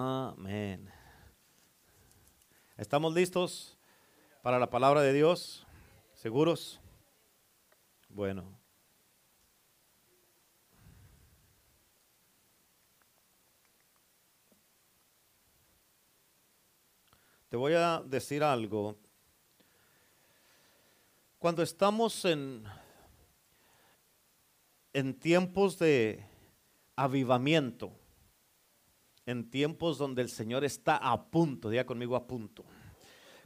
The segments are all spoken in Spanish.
Amén. ¿Estamos listos para la palabra de Dios? ¿Seguros? Bueno. Te voy a decir algo. Cuando estamos en, en tiempos de avivamiento, en tiempos donde el Señor está a punto, diga conmigo a punto,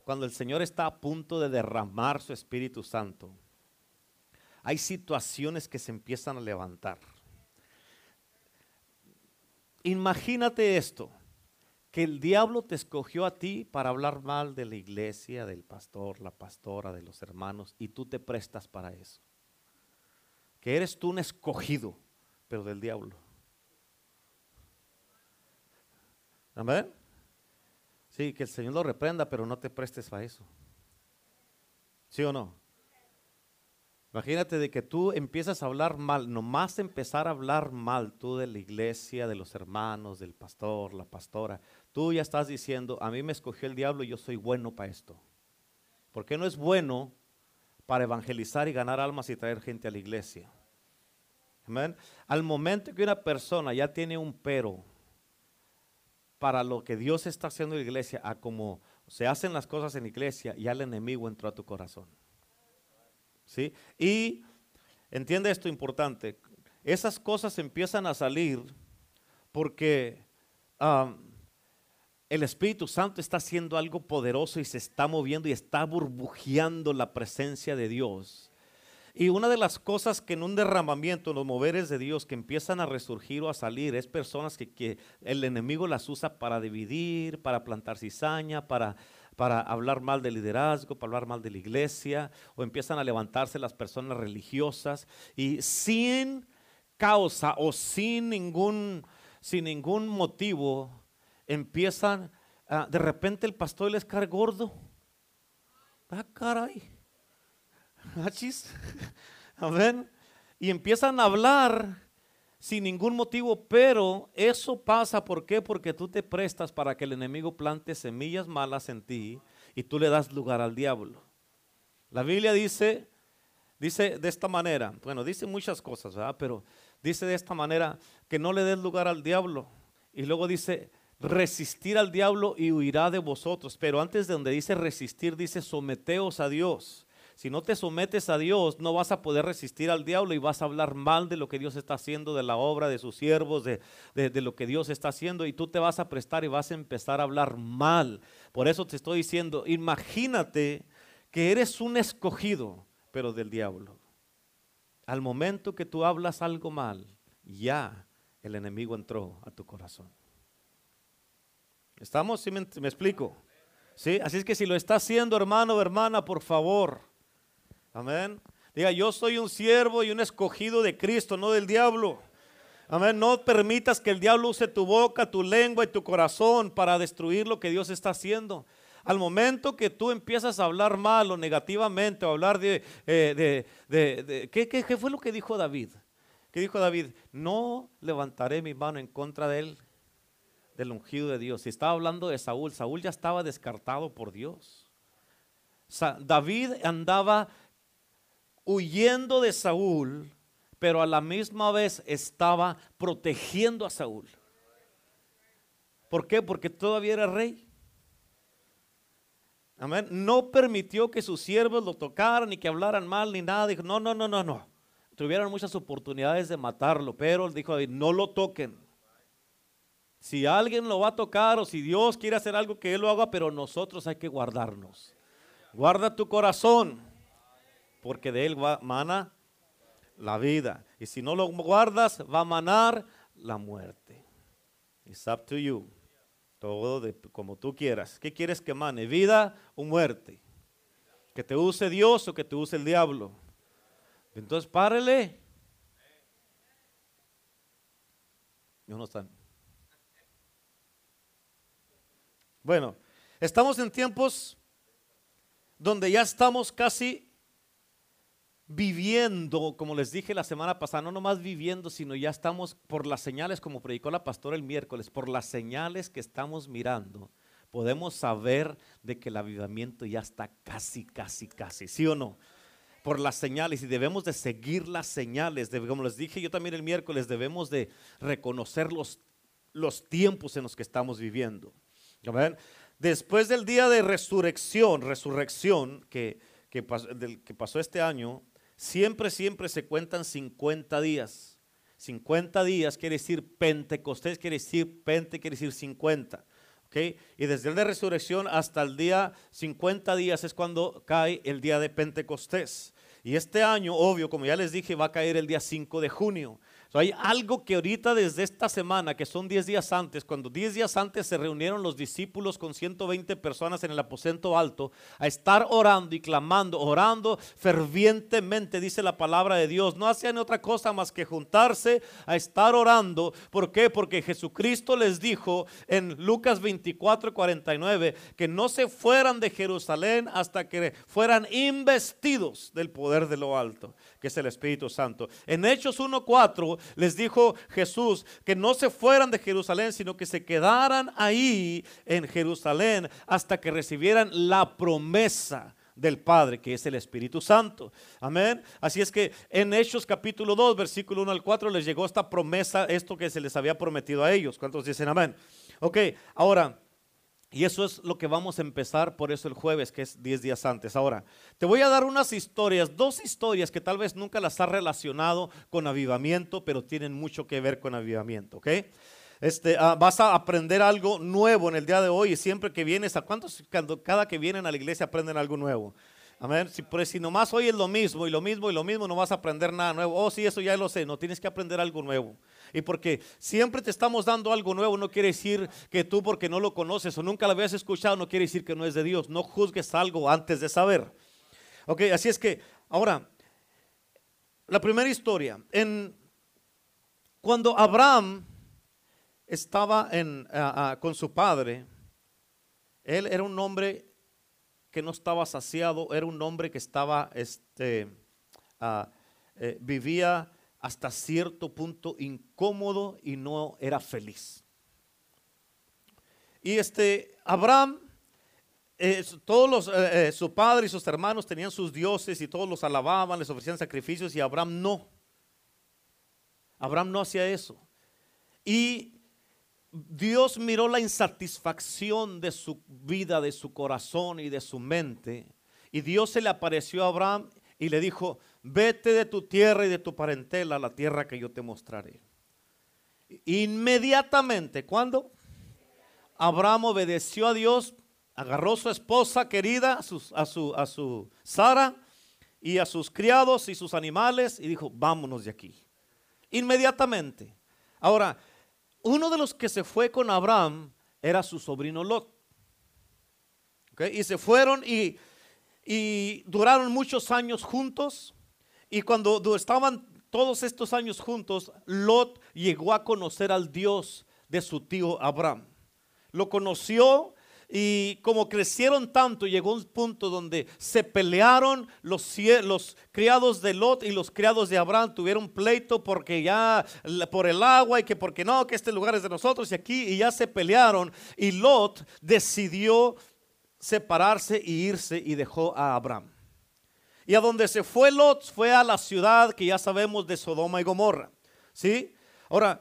cuando el Señor está a punto de derramar su Espíritu Santo, hay situaciones que se empiezan a levantar. Imagínate esto, que el diablo te escogió a ti para hablar mal de la iglesia, del pastor, la pastora, de los hermanos, y tú te prestas para eso. Que eres tú un escogido, pero del diablo. Amén. Sí, que el Señor lo reprenda, pero no te prestes a eso. ¿Sí o no? Imagínate de que tú empiezas a hablar mal, nomás empezar a hablar mal tú de la iglesia, de los hermanos, del pastor, la pastora. Tú ya estás diciendo, a mí me escogió el diablo y yo soy bueno para esto. ¿Por qué no es bueno para evangelizar y ganar almas y traer gente a la iglesia? Amén. Al momento que una persona ya tiene un pero para lo que Dios está haciendo en la iglesia, a como se hacen las cosas en la iglesia, ya el enemigo entró a tu corazón. ¿Sí? Y entiende esto importante, esas cosas empiezan a salir porque el Espíritu Santo está haciendo algo poderoso y se está moviendo y está burbujeando la presencia de Dios. Y una de las cosas que en un derramamiento, los moveres de Dios que empiezan a resurgir o a salir, es personas que, el enemigo las usa para dividir, para plantar cizaña, para, para hablar mal del liderazgo, para hablar mal de la iglesia, o empiezan a levantarse las personas religiosas y sin causa o sin ningún, sin ningún motivo empiezan, de repente el pastor les cae gordo. Ah, caray. Achis. Amén. Y empiezan a hablar sin ningún motivo, pero eso pasa, ¿por qué? Porque tú te prestas para que el enemigo plante semillas malas en ti y tú le das lugar al diablo. La Biblia dice, dice de esta manera, bueno, dice muchas cosas, ¿verdad? Pero dice de esta manera que no le des lugar al diablo. Y luego dice, resistir al diablo y huirá de vosotros. Pero antes de donde dice resistir, dice someteos a Dios. Si no te sometes a Dios, no vas a poder resistir al diablo y vas a hablar mal de lo que Dios está haciendo, de la obra, de sus siervos, de, lo que Dios está haciendo. Y tú te vas a prestar y vas a empezar a hablar mal. Por eso te estoy diciendo, imagínate que eres un escogido, pero del diablo. Al momento que tú hablas algo mal, ya el enemigo entró a tu corazón. ¿Estamos? ¿Sí me, me explico? ¿Sí? Así es que si lo está haciendo, hermano o hermana, por favor, Amén. Diga, yo soy un siervo y un escogido de Cristo, no del diablo. Amén. No permitas que el diablo use tu boca, tu lengua y tu corazón para destruir lo que Dios está haciendo. Al momento que tú empiezas a hablar mal o negativamente o hablar de, eh, de, ¿qué, qué, fue lo que dijo David? ¿Qué dijo David? No levantaré mi mano en contra de él, del ungido de Dios. Si estaba hablando de Saúl, Saúl ya estaba descartado por Dios. David andaba huyendo de Saúl, pero a la misma vez estaba protegiendo a Saúl. ¿Por qué? Porque todavía era rey. Amén. No permitió que sus siervos lo tocaran ni que hablaran mal ni nada. Dijo, no, no, no, no, no. Tuvieron muchas oportunidades de matarlo, pero dijo David, no lo toquen. Si alguien lo va a tocar o si Dios quiere hacer algo que Él lo haga, pero nosotros hay que guardarnos. Guarda tu corazón porque de él va, mana la vida. Y si no lo guardas, va a manar la muerte. It's up to you. Todo como tú quieras. ¿Qué quieres que mane? ¿Vida o muerte? ¿Que te use Dios o que te use el diablo? Entonces párele. no están. Bueno, estamos en tiempos donde ya estamos casi viviendo, como les dije la semana pasada, no nomás viviendo, sino ya estamos por las señales, como predicó la pastora el miércoles, por las señales que estamos mirando, podemos saber de que el avivamiento ya está casi, casi, casi, ¿sí o no? Por las señales y debemos de seguir las señales, como les dije yo también el miércoles, debemos de reconocer los, los tiempos en los que estamos viviendo. Después del día de resurrección, resurrección que, que, que pasó este año, siempre, siempre se cuentan 50 días. 50 días quiere decir Pentecostés, quiere decir Pente, quiere decir 50. ¿okay? Y desde el de resurrección hasta el día 50 días es cuando cae el día de Pentecostés. Y este año, obvio, como ya les dije, va a caer el día 5 de junio hay algo que ahorita desde esta semana, que son 10 días antes, cuando 10 días antes se reunieron los discípulos con 120 personas en el aposento alto, a estar orando y clamando, orando fervientemente, dice la palabra de Dios. No hacían otra cosa más que juntarse a estar orando. ¿Por qué? Porque Jesucristo les dijo en Lucas 24, 49, que no se fueran de Jerusalén hasta que fueran investidos del poder de lo alto, que es el Espíritu Santo. En Hechos 1.4 les dijo Jesús que no se fueran de Jerusalén, sino que se quedaran ahí en Jerusalén hasta que recibieran la promesa del Padre, que es el Espíritu Santo. Amén. Así es que en Hechos capítulo 2, versículo 1 al 4, les llegó esta promesa, esto que se les había prometido a ellos. ¿Cuántos dicen amén? Ok, ahora y eso es lo que vamos a empezar por eso el jueves, que es 10 días antes. Ahora, te voy a dar unas historias, dos historias que tal vez nunca las has relacionado con avivamiento, pero tienen mucho que ver con avivamiento, ¿ok? Este, ah, vas a aprender algo nuevo en el día de hoy y siempre que vienes, ¿a cuántos cada que vienen a la iglesia aprenden algo nuevo? Amén. Si, pues, si nomás hoy es lo mismo y lo mismo y lo mismo, no vas a aprender nada nuevo. Oh, sí, eso ya lo sé. No tienes que aprender algo nuevo. Y porque siempre te estamos dando algo nuevo, no quiere decir que tú porque no lo conoces o nunca lo habías escuchado, no quiere decir que no es de Dios. No juzgues algo antes de saber. Ok, así es que ahora, la primera historia. En, cuando Abraham estaba en, con su padre, él era un hombre que no estaba saciado, era un hombre que estaba, este, eh, vivía hasta cierto punto incómodo y no era feliz. Y este, Abraham, eh, todos los, eh, su padre y sus hermanos tenían sus dioses y todos los alababan, les ofrecían sacrificios y Abraham no. Abraham no hacía eso. Y Dios miró la insatisfacción de su vida, de su corazón y de su mente. Y Dios se le apareció a Abraham y le dijo, vete de tu tierra y de tu parentela a la tierra que yo te mostraré. Inmediatamente, cuando Abraham obedeció a Dios, agarró a su esposa querida, a su, a su, a su Sara y a sus criados y sus animales y dijo, vámonos de aquí. Inmediatamente. Ahora, uno de los que se fue con Abraham era su sobrino Lot. Y se fueron y, y, duraron muchos años juntos. Y cuando estaban todos estos años juntos, Lot llegó a conocer al Dios de su tío Abraham. Lo conoció y como crecieron tanto, llegó un punto donde se pelearon los, criados de Lot y los criados de Abraham. Tuvieron pleito porque ya por el agua y que porque no, que este lugar es de nosotros y aquí y ya se pelearon. Y Lot decidió separarse y irse y dejó a Abraham. Y a donde se fue Lot fue a la ciudad que ya sabemos de Sodoma y Gomorra. ¿Sí? Ahora,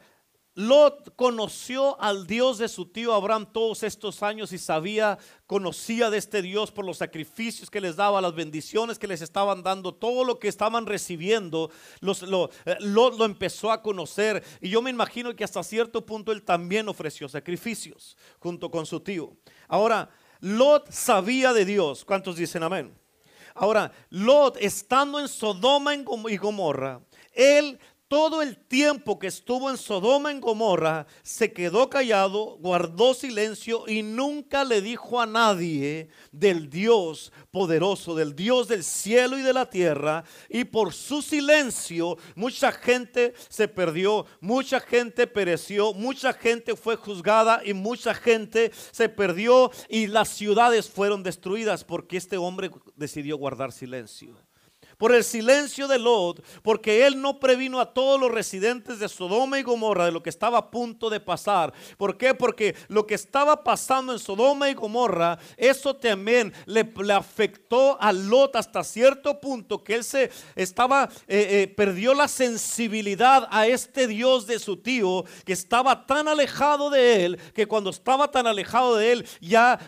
Lot conoció al Dios de su tío Abraham todos estos años y sabía, conocía de este Dios por los sacrificios que les daba, las bendiciones que les estaban dando, todo lo que estaban recibiendo, los, lo, eh, Lot lo empezó a conocer. Y yo me imagino que hasta cierto punto él también ofreció sacrificios junto con su tío. Ahora, Lot sabía de Dios. ¿Cuántos dicen amén? Ahora, Lot estando en Sodoma y Gomorra, él todo el tiempo que estuvo en Sodoma en Gomorra, se quedó callado, guardó silencio y nunca le dijo a nadie del Dios poderoso, del Dios del cielo y de la tierra. Y por su silencio, mucha gente se perdió, mucha gente pereció, mucha gente fue juzgada y mucha gente se perdió y las ciudades fueron destruidas porque este hombre decidió guardar silencio por el silencio de Lot, porque él no previno a todos los residentes de Sodoma y Gomorra de lo que estaba a punto de pasar. ¿Por qué? Porque lo que estaba pasando en Sodoma y Gomorra, eso también le, afectó a Lot hasta cierto punto que él se estaba, eh, eh, perdió la sensibilidad a este Dios de su tío, que estaba tan alejado de él, que cuando estaba tan alejado de él, ya,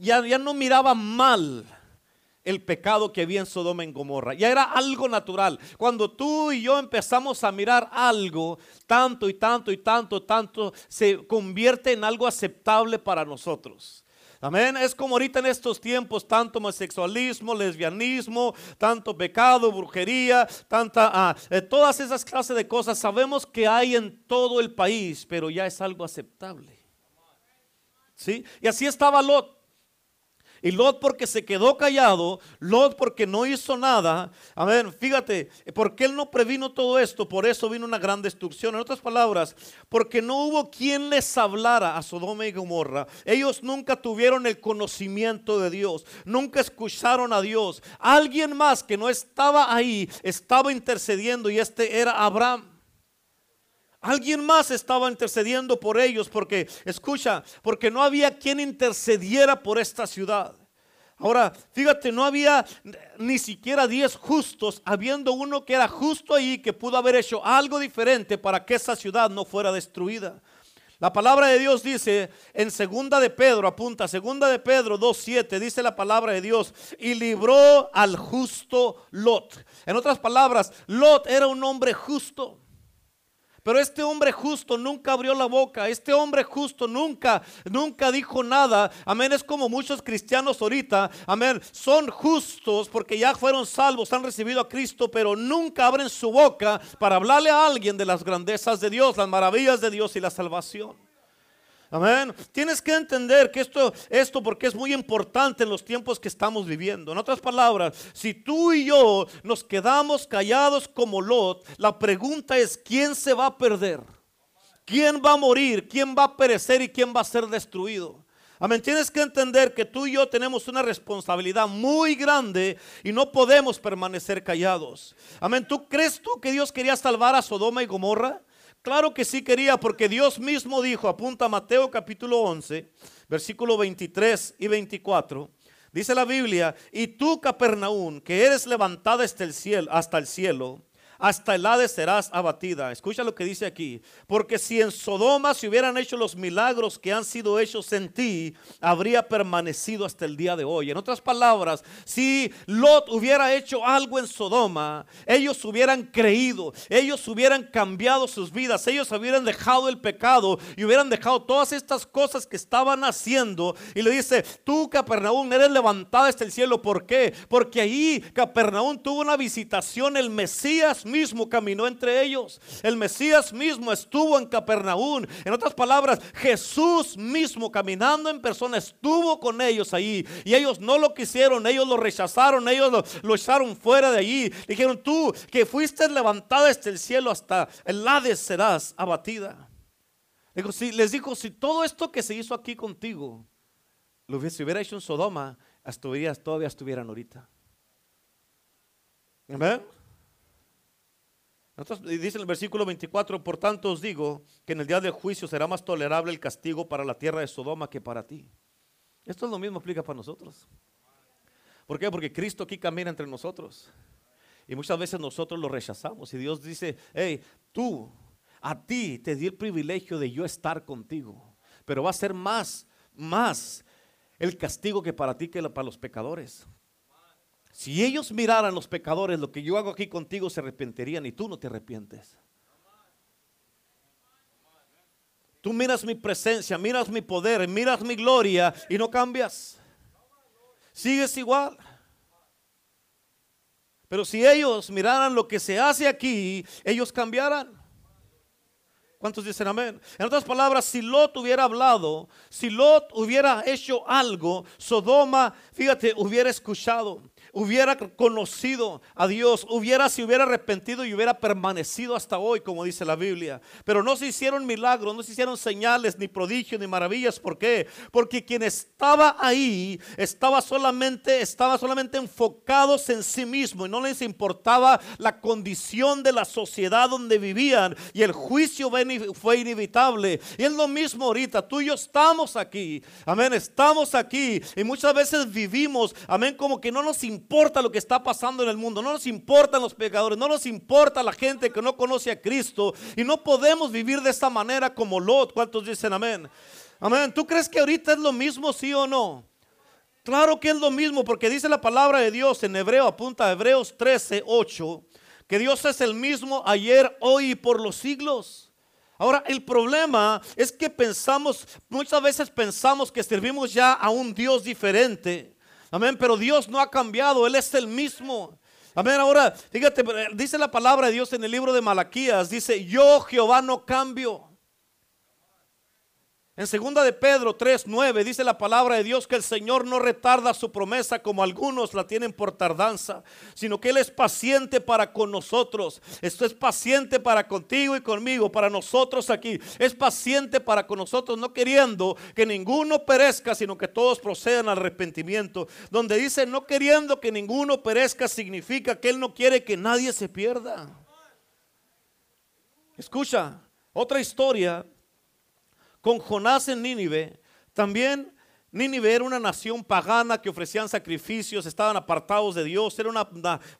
ya, ya no miraba mal el pecado que había en Sodoma y Gomorra. Ya era algo natural. Cuando tú y yo empezamos a mirar algo, tanto y tanto y tanto, tanto, se convierte en algo aceptable para nosotros. Amén. Es como ahorita en estos tiempos, tanto homosexualismo, lesbianismo, tanto pecado, brujería, tanta, ah, eh, todas esas clases de cosas sabemos que hay en todo el país, pero ya es algo aceptable. ¿Sí? Y así estaba Lot. Y Lot porque se quedó callado, Lot porque no hizo nada. A ver, fíjate, porque él no previno todo esto, por eso vino una gran destrucción. En otras palabras, porque no hubo quien les hablara a Sodoma y Gomorra. Ellos nunca tuvieron el conocimiento de Dios, nunca escucharon a Dios. Alguien más que no estaba ahí estaba intercediendo y este era Abraham. Alguien más estaba intercediendo por ellos porque, escucha, porque no había quien intercediera por esta ciudad. Ahora, fíjate, no había ni siquiera diez justos, habiendo uno que era justo ahí, que pudo haber hecho algo diferente para que esa ciudad no fuera destruida. La palabra de Dios dice en segunda de Pedro, apunta, segunda de Pedro 2.7, dice la palabra de Dios, y libró al justo Lot. En otras palabras, Lot era un hombre justo. Pero este hombre justo nunca abrió la boca. Este hombre justo nunca, nunca dijo nada. Amén. Es como muchos cristianos ahorita. Amén. Son justos porque ya fueron salvos, han recibido a Cristo, pero nunca abren su boca para hablarle a alguien de las grandezas de Dios, las maravillas de Dios y la salvación. Amén. Tienes que entender que esto, esto porque es muy importante en los tiempos que estamos viviendo. En otras palabras, si tú y yo nos quedamos callados como Lot, la pregunta es, ¿quién se va a perder? ¿Quién va a morir? ¿Quién va a perecer y quién va a ser destruido? Amén. Tienes que entender que tú y yo tenemos una responsabilidad muy grande y no podemos permanecer callados. Amén. ¿Tú crees tú que Dios quería salvar a Sodoma y Gomorra? Claro que sí quería, porque Dios mismo dijo, apunta Mateo capítulo 11, versículo 23 y 24. Dice la Biblia, y tú Capernaum, que eres levantada hasta el cielo, hasta el cielo hasta el Hades serás abatida. Escucha lo que dice aquí. Porque si en Sodoma se hubieran hecho los milagros que han sido hechos en ti, habría permanecido hasta el día de hoy. En otras palabras, si Lot hubiera hecho algo en Sodoma, ellos hubieran creído, ellos hubieran cambiado sus vidas, ellos hubieran dejado el pecado y hubieran dejado todas estas cosas que estaban haciendo. Y le dice, tú Capernaum eres levantada hasta el cielo. ¿Por qué? Porque ahí Capernaum tuvo una visitación, el Mesías mismo caminó entre ellos. El Mesías mismo estuvo en Capernaum. En otras palabras, Jesús mismo caminando en persona estuvo con ellos ahí. Y ellos no lo quisieron, ellos lo rechazaron, ellos lo, echaron fuera de allí. Dijeron, tú que fuiste levantada desde el cielo hasta el Hades serás abatida. les dijo, si todo esto que se hizo aquí contigo lo hubiera hecho en Sodoma, todavía estuvieran ahorita. ¿Amén? Dice en el versículo 24, por tanto os digo que en el día del juicio será más tolerable el castigo para la tierra de Sodoma que para ti. Esto es lo mismo aplica para nosotros. ¿Por qué? Porque Cristo aquí camina entre nosotros. Y muchas veces nosotros lo rechazamos. Y Dios dice, hey, tú, a ti te di el privilegio de yo estar contigo. Pero va a ser más, más el castigo que para ti que para los pecadores. Si ellos miraran los pecadores lo que yo hago aquí contigo, se arrepentirían y tú no te arrepientes. Tú miras mi presencia, miras mi poder, miras mi gloria y no cambias. Sigues igual. Pero si ellos miraran lo que se hace aquí, ellos cambiaran. ¿Cuántos dicen amén? En otras palabras, si Lot hubiera hablado, si Lot hubiera hecho algo, Sodoma, fíjate, hubiera escuchado hubiera conocido a Dios, hubiera se hubiera arrepentido y hubiera permanecido hasta hoy, como dice la Biblia. Pero no se hicieron milagros, no se hicieron señales, ni prodigios, ni maravillas. ¿Por qué? Porque quien estaba ahí estaba solamente, estaba solamente enfocados en sí mismo y no les importaba la condición de la sociedad donde vivían. Y el juicio fue inevitable. Y es lo mismo ahorita. Tú y yo estamos aquí. Amén. Estamos aquí. Y muchas veces vivimos, amén, como que no nos importa lo que está pasando en el mundo. No nos importan los pecadores. No nos importa la gente que no conoce a Cristo. Y no podemos vivir de esta manera como Lot. ¿Cuántos dicen amén? Amén. ¿Tú crees que ahorita es lo mismo, sí o no? Claro que es lo mismo, porque dice la palabra de Dios en Hebreo, apunta a Hebreos 13, 8, que Dios es el mismo ayer, hoy y por los siglos. Ahora, el problema es que pensamos, muchas veces pensamos que servimos ya a un Dios diferente. Amén, pero Dios no ha cambiado, Él es el mismo. Amén, ahora, fíjate, dice la palabra de Dios en el libro de Malaquías, dice, yo Jehová no cambio. En segunda de Pedro 3:9 dice la palabra de Dios que el Señor no retarda su promesa como algunos la tienen por tardanza, sino que él es paciente para con nosotros. Esto es paciente para contigo y conmigo, para nosotros aquí. Es paciente para con nosotros, no queriendo que ninguno perezca, sino que todos procedan al arrepentimiento. Donde dice no queriendo que ninguno perezca significa que él no quiere que nadie se pierda. Escucha, otra historia con Jonás en Nínive, también Nínive era una nación pagana que ofrecían sacrificios, estaban apartados de Dios, era una,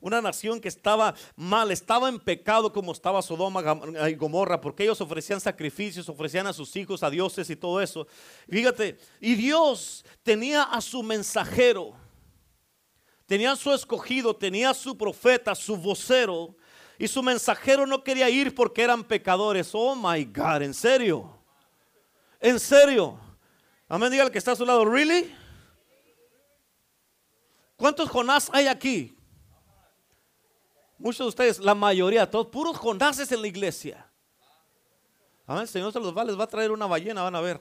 una, nación que estaba mal, estaba en pecado como estaba Sodoma y Gomorra, porque ellos ofrecían sacrificios, ofrecían a sus hijos, a dioses y todo eso. Fíjate, y Dios tenía a su mensajero, tenía a su escogido, tenía a su profeta, su vocero, y su mensajero no quería ir porque eran pecadores. Oh my God, en serio. ¿En serio? Amén, diga el que está a su lado, ¿really? ¿Cuántos Jonás hay aquí? Muchos de ustedes, la mayoría, todos puros Jonáses en la iglesia. Amén, Señor se los va, les va a traer una ballena, van a ver.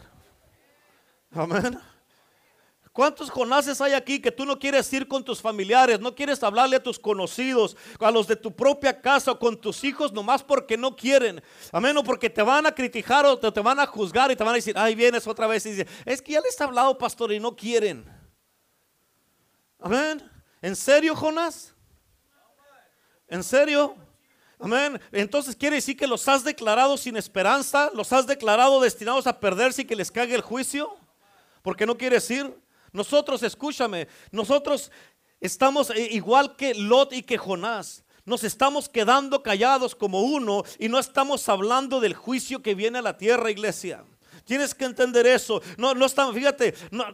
Amén. ¿Cuántos Jonases hay aquí que tú no quieres ir con tus familiares, no quieres hablarle a tus conocidos, a los de tu propia casa o con tus hijos nomás porque no quieren? Amén, o porque te van a criticar o te, van a juzgar y te van a decir, ay, vienes otra vez y dice, es que ya les he hablado, pastor, y no quieren. Amén. ¿En serio, Jonás? ¿En serio? Amén. Entonces quiere decir que los has declarado sin esperanza, los has declarado destinados a perderse y que les cague el juicio, porque no quieres ir. Nosotros, escúchame, nosotros estamos igual que Lot y que Jonás. Nos estamos quedando callados como uno y no estamos hablando del juicio que viene a la tierra, iglesia. Tienes que entender eso. No, no estamos, fíjate, no,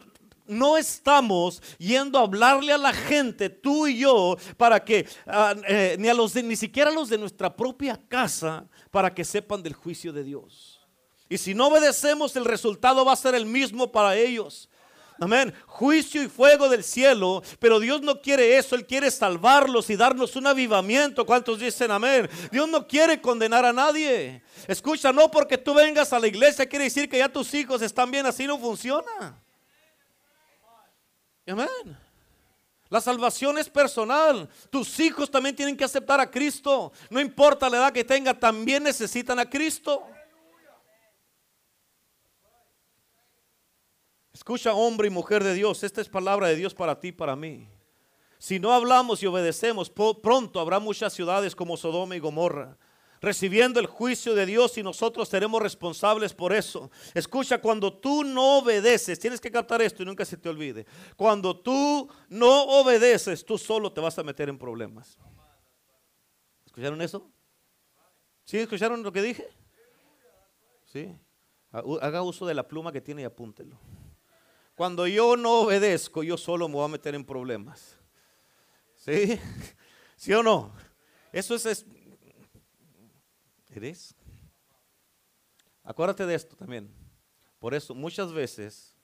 no estamos yendo a hablarle a la gente, tú y yo, para que ah, eh, ni a los ni siquiera a los de nuestra propia casa, para que sepan del juicio de Dios. Y si no obedecemos, el resultado va a ser el mismo para ellos. Amén. Juicio y fuego del cielo. Pero Dios no quiere eso. Él quiere salvarlos y darnos un avivamiento. ¿Cuántos dicen amén? Dios no quiere condenar a nadie. Escucha, no porque tú vengas a la iglesia quiere decir que ya tus hijos están bien. Así no funciona. Amén. La salvación es personal. Tus hijos también tienen que aceptar a Cristo. No importa la edad que tenga, también necesitan a Cristo. Escucha, hombre y mujer de Dios, esta es palabra de Dios para ti, para mí. Si no hablamos y obedecemos, pronto habrá muchas ciudades como Sodoma y Gomorra, recibiendo el juicio de Dios y nosotros seremos responsables por eso. Escucha, cuando tú no obedeces, tienes que captar esto y nunca se te olvide. Cuando tú no obedeces, tú solo te vas a meter en problemas. ¿Escucharon eso? ¿Sí? ¿Escucharon lo que dije? Sí. Haga uso de la pluma que tiene y apúntelo. Cuando yo no obedezco, yo solo me voy a meter en problemas. ¿Sí? ¿Sí o no? Eso es... ¿Eres? Acuérdate de esto también. Por eso muchas veces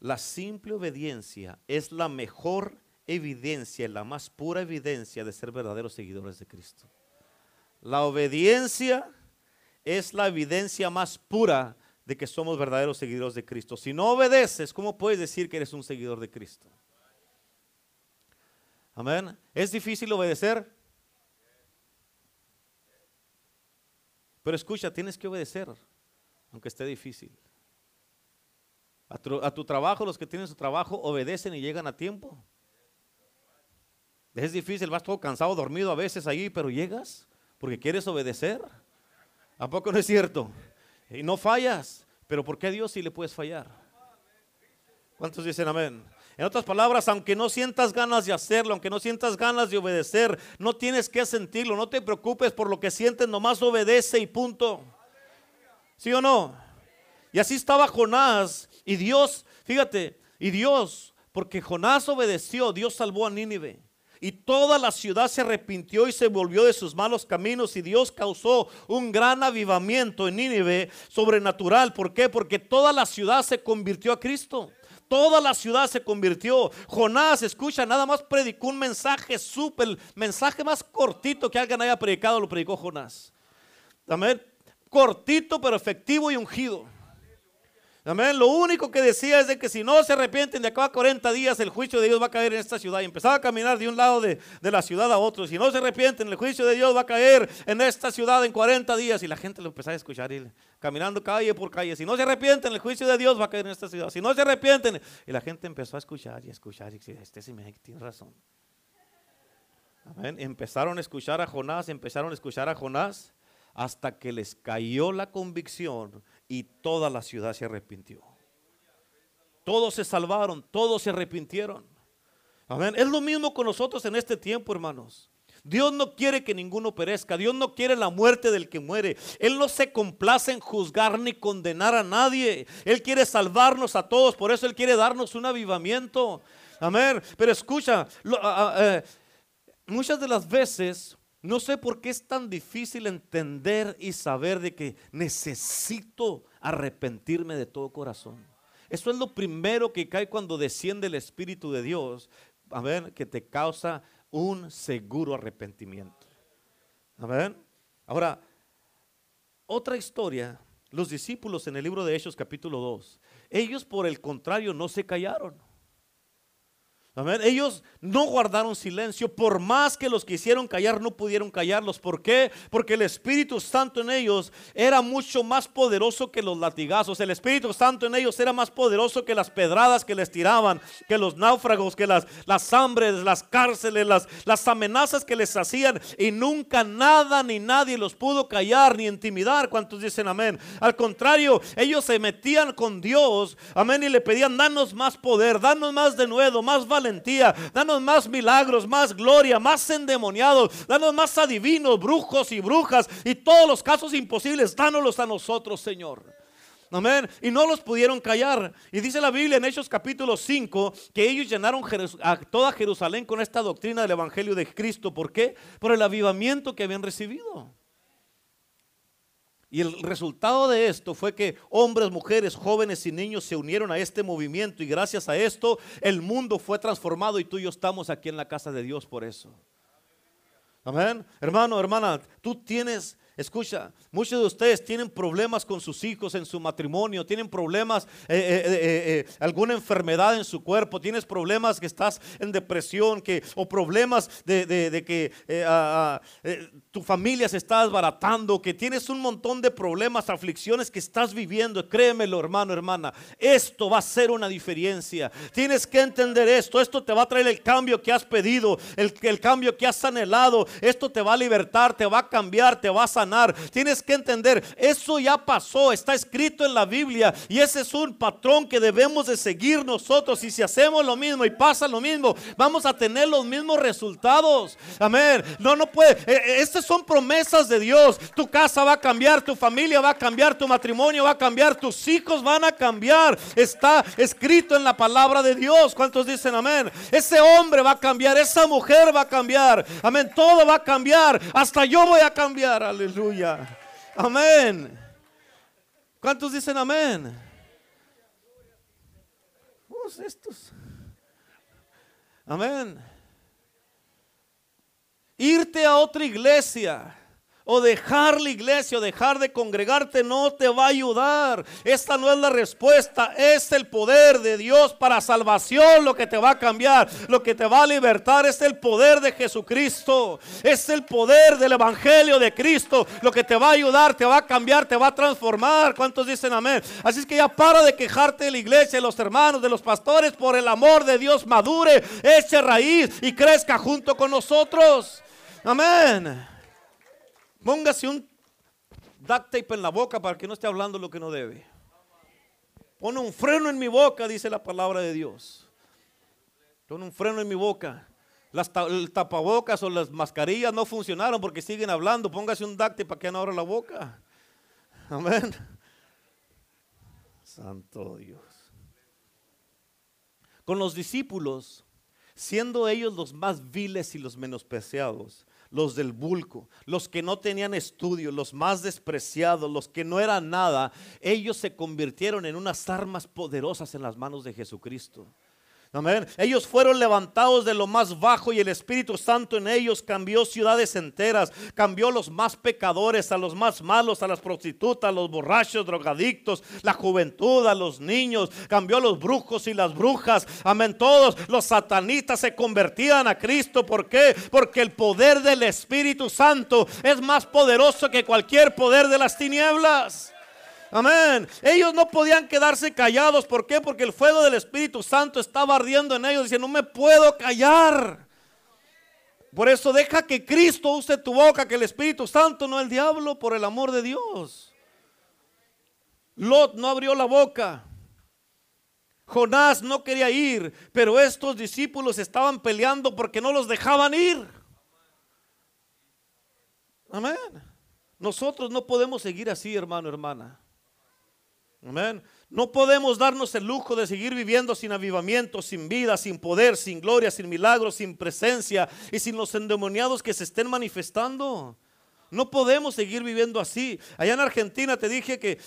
la simple obediencia es la mejor evidencia, la más pura evidencia de ser verdaderos seguidores de Cristo. La obediencia es la evidencia más pura de que somos verdaderos seguidores de Cristo. Si no obedeces, ¿cómo puedes decir que eres un seguidor de Cristo? Amén. ¿Es difícil obedecer? Pero escucha, tienes que obedecer, aunque esté difícil. A tu, trabajo, los que tienen su trabajo, obedecen y llegan a tiempo. Es difícil, vas todo cansado, dormido a veces ahí, pero llegas porque quieres obedecer. ¿A poco no es cierto? Y no fallas, pero ¿por qué a Dios sí le puedes fallar? ¿Cuántos dicen amén? En otras palabras, aunque no sientas ganas de hacerlo, aunque no sientas ganas de obedecer, no tienes que sentirlo, no te preocupes por lo que sientes, nomás obedece y punto. ¿Sí o no? Y así estaba Jonás y Dios, fíjate, y Dios, porque Jonás obedeció, Dios salvó a Nínive. Y toda la ciudad se arrepintió y se volvió de sus malos caminos. Y Dios causó un gran avivamiento en Nínive sobrenatural. ¿Por qué? Porque toda la ciudad se convirtió a Cristo. Toda la ciudad se convirtió. Jonás, escucha, nada más predicó un mensaje súper, el mensaje más cortito que alguien haya predicado, lo predicó Jonás. Amén. Cortito pero efectivo y ungido. Amén. Lo único que decía es de que si no se arrepienten de acá a 40 días, el juicio de Dios va a caer en esta ciudad. Y empezaba a caminar de un lado de, de, la ciudad a otro. Si no se arrepienten, el juicio de Dios va a caer en esta ciudad en 40 días. Y la gente lo empezaba a escuchar y caminando calle por calle. Si no se arrepienten, el juicio de Dios va a caer en esta ciudad. Si no se arrepienten. Y la gente empezó a escuchar y a escuchar. Y dice, este sí me tiene razón. Amén. Empezaron a escuchar a Jonás, empezaron a escuchar a Jonás hasta que les cayó la convicción y toda la ciudad se arrepintió. Todos se salvaron, todos se arrepintieron. Amén. Es lo mismo con nosotros en este tiempo, hermanos. Dios no quiere que ninguno perezca. Dios no quiere la muerte del que muere. Él no se complace en juzgar ni condenar a nadie. Él quiere salvarnos a todos. Por eso Él quiere darnos un avivamiento. Amén. Pero escucha, eh, muchas de las veces no sé por qué es tan difícil entender y saber de que necesito arrepentirme de todo corazón. Eso es lo primero que cae cuando desciende el Espíritu de Dios. A ver, que te causa un seguro arrepentimiento. A ver. Ahora, otra historia. Los discípulos en el libro de Hechos capítulo 2. Ellos por el contrario no se callaron. Ellos no guardaron silencio, por más que los quisieron callar, no pudieron callarlos. ¿Por qué? Porque el Espíritu Santo en ellos era mucho más poderoso que los latigazos. El Espíritu Santo en ellos era más poderoso que las pedradas que les tiraban, que los náufragos, que las, las hambres, las cárceles, las, las amenazas que les hacían. Y nunca nada ni nadie los pudo callar ni intimidar. ¿Cuántos dicen amén? Al contrario, ellos se metían con Dios, amén, y le pedían, danos más poder, danos más de nuevo, más valor valentía, danos más milagros, más gloria, más endemoniados, danos más adivinos, brujos y brujas y todos los casos imposibles, dánoslos a nosotros, Señor. Amén. Y no los pudieron callar. Y dice la Biblia en Hechos capítulo 5 que ellos llenaron a toda Jerusalén con esta doctrina del Evangelio de Cristo. ¿Por qué? Por el avivamiento que habían recibido. Y el resultado de esto fue que hombres, mujeres, jóvenes y niños se unieron a este movimiento y gracias a esto el mundo fue transformado y tú y yo estamos aquí en la casa de Dios por eso. Amén. Hermano, hermana, tú tienes Escucha, muchos de ustedes tienen problemas con sus hijos en su matrimonio, tienen problemas, eh, eh, eh, alguna enfermedad en su cuerpo, tienes problemas que estás en depresión, que, o problemas de, que tu familia se está desbaratando, que tienes un montón de problemas, aflicciones que estás viviendo. Créemelo, hermano, hermana, esto va a ser una diferencia. Tienes que entender esto, esto te va a traer el cambio que has pedido, el, cambio que has anhelado, esto te va a libertar, te va a cambiar, te va a Tienes que entender, eso ya pasó, está escrito en la Biblia y ese es un patrón que debemos de seguir nosotros. Y si hacemos lo mismo y pasa lo mismo, vamos a tener los mismos resultados. Amén. No, no puede. Eh, eh, estas son promesas de Dios. Tu casa va a cambiar, tu familia va a cambiar, tu matrimonio va a cambiar, tus hijos van a cambiar. Está escrito en la palabra de Dios. ¿Cuántos dicen amén? Ese hombre va a cambiar, esa mujer va a cambiar. Amén. Todo va a cambiar. Hasta yo voy a cambiar. Aleluya. Aleluya. Amén. ¿Cuántos dicen amén? estos. Amén. Irte a otra iglesia o dejar la iglesia o dejar de congregarte no te va a ayudar. Esta no es la respuesta, es el poder de Dios para salvación lo que te va a cambiar, lo que te va a libertar es el poder de Jesucristo, es el poder del Evangelio de Cristo, lo que te va a ayudar, te va a cambiar, te va a transformar. ¿Cuántos dicen amén? Así es que ya para de quejarte de la iglesia, de los hermanos, de los pastores, por el amor de Dios madure, eche raíz y crezca junto con nosotros. Amén. Póngase un duct tape en la boca para que no esté hablando lo que no debe. Pone un freno en mi boca, dice la palabra de Dios. Pone un freno en mi boca. Las tapabocas o las mascarillas no funcionaron porque siguen hablando. Póngase un duct tape para que no abra la boca. Amén. Santo Dios. Con los discípulos, siendo ellos los más viles y los menospreciados, los del bulco, los que no tenían estudio, los más despreciados, los que no eran nada, ellos se convirtieron en unas armas poderosas en las manos de Jesucristo. Amén. Ellos fueron levantados de lo más bajo y el Espíritu Santo en ellos cambió ciudades enteras, cambió los más pecadores, a los más malos, a las prostitutas, a los borrachos, drogadictos, la juventud, a los niños, cambió los brujos y las brujas. Amén. Todos los satanistas se convertían a Cristo. ¿Por qué? Porque el poder del Espíritu Santo es más poderoso que cualquier poder de las tinieblas. Amén. Ellos no podían quedarse callados. ¿Por qué? Porque el fuego del Espíritu Santo estaba ardiendo en ellos. Diciendo, no me puedo callar. Por eso deja que Cristo use tu boca, que el Espíritu Santo, no el diablo, por el amor de Dios. Lot no abrió la boca. Jonás no quería ir, pero estos discípulos estaban peleando porque no los dejaban ir. Amén. Nosotros no podemos seguir así, hermano, hermana. Amén. No podemos darnos el lujo de seguir viviendo sin avivamiento, sin vida, sin poder, sin gloria, sin milagros, sin presencia y sin los endemoniados que se estén manifestando. No podemos seguir viviendo así. Allá en Argentina te dije que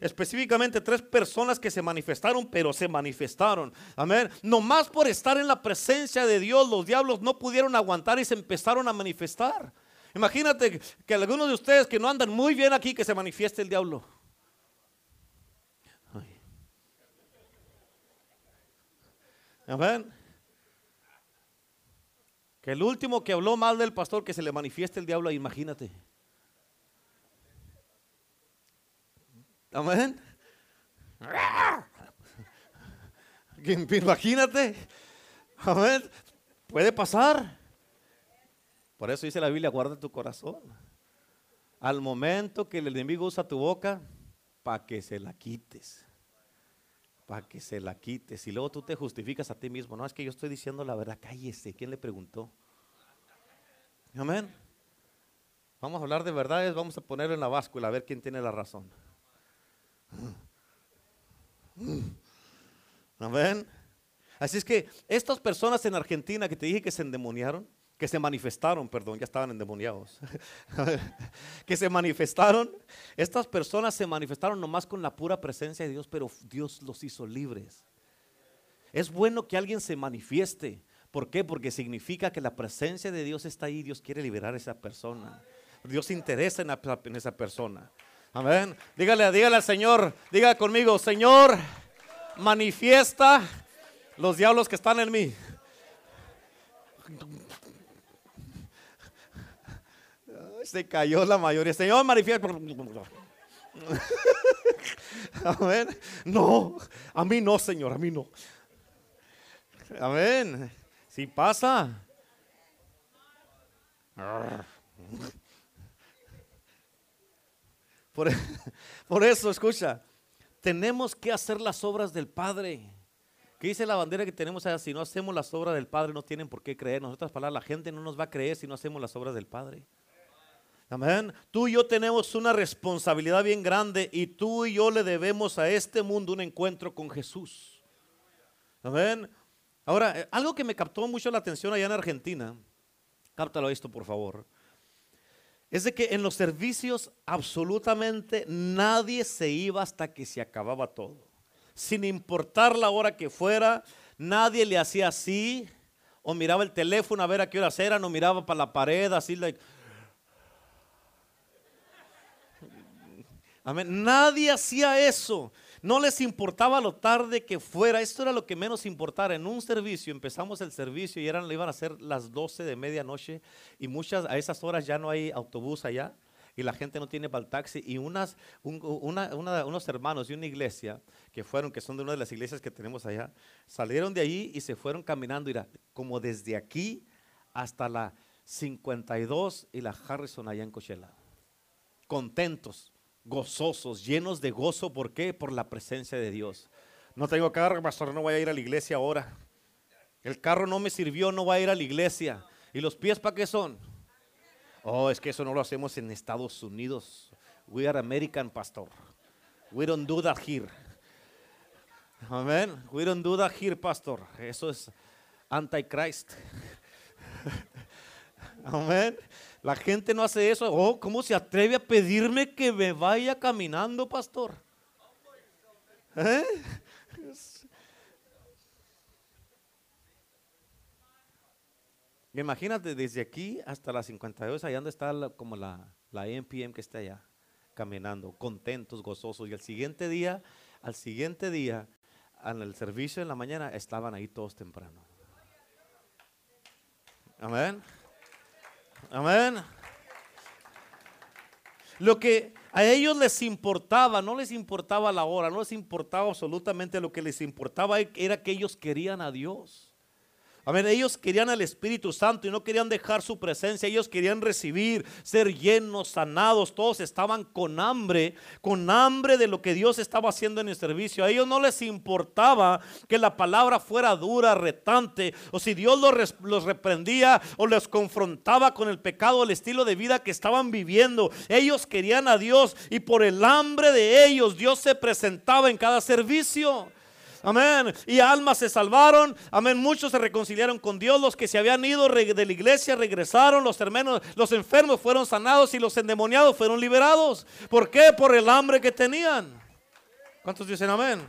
específicamente tres personas que se manifestaron, pero se manifestaron. Amén. Nomás por estar en la presencia de Dios, los diablos no pudieron aguantar y se empezaron a manifestar. Imagínate que algunos de ustedes que no andan muy bien aquí, que se manifieste el diablo. Amén. Que el último que habló mal del pastor, que se le manifieste el diablo, imagínate. Amén. Imagínate. Amén. Puede pasar. Por eso dice la Biblia, guarda tu corazón. Al momento que el enemigo usa tu boca, para que se la quites para que se la quites. Y luego tú te justificas a ti mismo. No, es que yo estoy diciendo la verdad. Cállese. ¿Quién le preguntó? Amén. Vamos a hablar de verdades. Vamos a ponerlo en la báscula a ver quién tiene la razón. Amén. Así es que estas personas en Argentina que te dije que se endemoniaron, que se manifestaron, perdón, ya estaban endemoniados, que se manifestaron, estas personas se manifestaron nomás con la pura presencia de Dios, pero Dios los hizo libres. Es bueno que alguien se manifieste. ¿Por qué? Porque significa que la presencia de Dios está ahí, Dios quiere liberar a esa persona. Dios se interesa en, esa persona. Amén. Dígale, dígale al Señor, diga conmigo, Señor, manifiesta los diablos que están en mí. Se cayó la mayoría. Señor, manifiesta. Amén. No, a mí no, Señor, a mí no. Amén. Si pasa. Por, por, eso, escucha, tenemos que hacer las obras del Padre. ¿Qué dice la bandera que tenemos allá? Si no hacemos las obras del Padre, no tienen por qué creer. Nosotras palabras, la gente no nos va a creer si no hacemos las obras del Padre. Amén. Tú y yo tenemos una responsabilidad bien grande y tú y yo le debemos a este mundo un encuentro con Jesús. Amén. Ahora, eh, algo que me captó mucho la atención allá en Argentina, cáptalo esto por favor, es de que en los servicios absolutamente nadie se iba hasta que se acababa todo. Sin importar la hora que fuera, nadie le hacía así, o miraba el teléfono a ver a qué horas eran, o miraba para la pared, así, like, Amén. Nadie hacía eso. No les importaba lo tarde que fuera. Esto era lo que menos importara. En un servicio, empezamos el servicio y eran, iban a ser las 12 de medianoche y muchas, a esas horas ya no hay autobús allá y la gente no tiene para el taxi. Y unas, unos hermanos de una iglesia que fueron, que son de una de las iglesias que tenemos allá, salieron de ahí y se fueron caminando, mira, como desde aquí hasta la 52 y la Harrison allá en Coachella. Contentos, gozosos, llenos de gozo. ¿Por qué? Por la presencia de Dios. No tengo carro, pastor, no voy a ir a la iglesia ahora. El carro no me sirvió, no voy a ir a la iglesia. ¿Y los pies para qué son? Oh, es que eso no lo hacemos en Estados Unidos. We are American, pastor. We don't do that here. Amén. We don't do that here, pastor. Eso es antichrist. Amén. La gente no hace eso. Oh, ¿cómo se atreve a pedirme que me vaya caminando, pastor? ¿Eh? Imagínate desde aquí hasta las 52, allá donde está como la, la NPM que está allá, caminando, contentos, gozosos. Y al siguiente día, al siguiente día, en el servicio en la mañana, estaban ahí todos temprano. Amén. Amén. Lo que a ellos les importaba, no les importaba la hora, no les importaba absolutamente lo que les importaba era que ellos querían a Dios. Amén. Ellos querían al Espíritu Santo y no querían dejar su presencia. Ellos querían recibir, ser llenos, sanados. Todos estaban con hambre, con hambre de lo que Dios estaba haciendo en el servicio. A ellos no les importaba que la palabra fuera dura, retante, o si Dios los, los reprendía o les confrontaba con el pecado, el estilo de vida que estaban viviendo. Ellos querían a Dios y por el hambre de ellos Dios se presentaba en cada servicio. Amén. Y almas se salvaron. Amén. Muchos se reconciliaron con Dios. Los que se habían ido de la iglesia regresaron. Los, hermanos, los enfermos fueron sanados y los endemoniados fueron liberados. ¿Por qué? Por el hambre que tenían. ¿Cuántos dicen amén?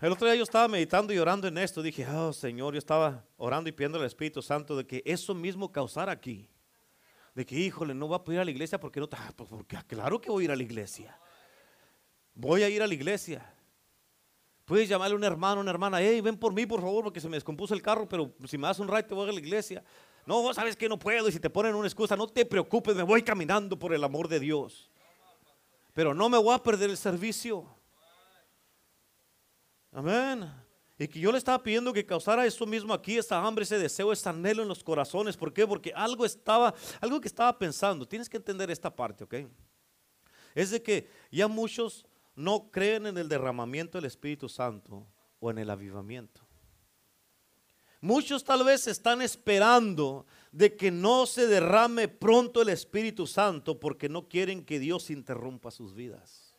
El otro día yo estaba meditando y orando en esto. Dije, oh Señor, yo estaba orando y pidiendo al Espíritu Santo de que eso mismo causara aquí. De que, híjole, no va a poder ir a la iglesia porque no. Ah, pues porque, claro que voy a ir a la iglesia. Voy a ir a la iglesia. Puedes llamarle a un hermano, una hermana, hey, ven por mí, por favor, porque se me descompuso el carro, pero si me das un ride te voy a la iglesia. No, sabes que no puedo, y si te ponen una excusa, no te preocupes, me voy caminando por el amor de Dios. Pero no me voy a perder el servicio. Amén. Y que yo le estaba pidiendo que causara eso mismo aquí, esa hambre, ese deseo, ese anhelo en los corazones. ¿Por qué? Porque algo estaba, algo que estaba pensando. Tienes que entender esta parte, ¿ok? Es de que ya muchos no creen en el derramamiento del Espíritu Santo o en el avivamiento. Muchos tal vez están esperando de que no se derrame pronto el Espíritu Santo porque no quieren que Dios interrumpa sus vidas.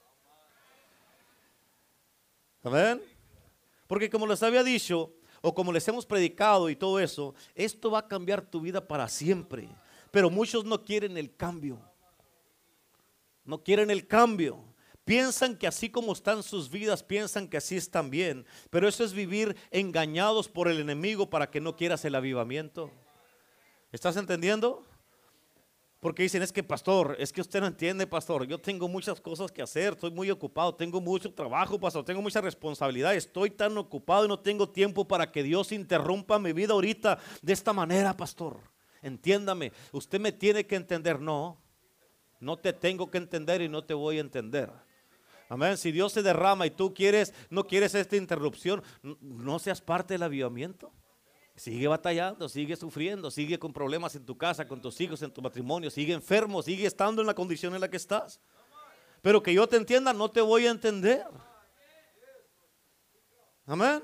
Amén. Porque como les había dicho, o como les hemos predicado y todo eso, esto va a cambiar tu vida para siempre. Pero muchos no quieren el cambio. No quieren el cambio. Piensan que así como están sus vidas, piensan que así están bien. Pero eso es vivir engañados por el enemigo para que no quieras el avivamiento. ¿Estás entendiendo? Porque dicen, es que pastor, es que usted no entiende, pastor. Yo tengo muchas cosas que hacer, estoy muy ocupado, tengo mucho trabajo, pastor, tengo mucha responsabilidad, estoy tan ocupado y no tengo tiempo para que Dios interrumpa mi vida ahorita de esta manera, pastor. Entiéndame, usted me tiene que entender, no, no te tengo que entender y no te voy a entender. Amén. Si Dios se derrama y tú quieres, no quieres esta interrupción, no seas parte del avivamiento. Sigue batallando, sigue sufriendo, sigue con problemas en tu casa, con tus hijos, en tu matrimonio, sigue enfermo, sigue estando en la condición en la que estás. Pero que yo te entienda, no te voy a entender. Amén.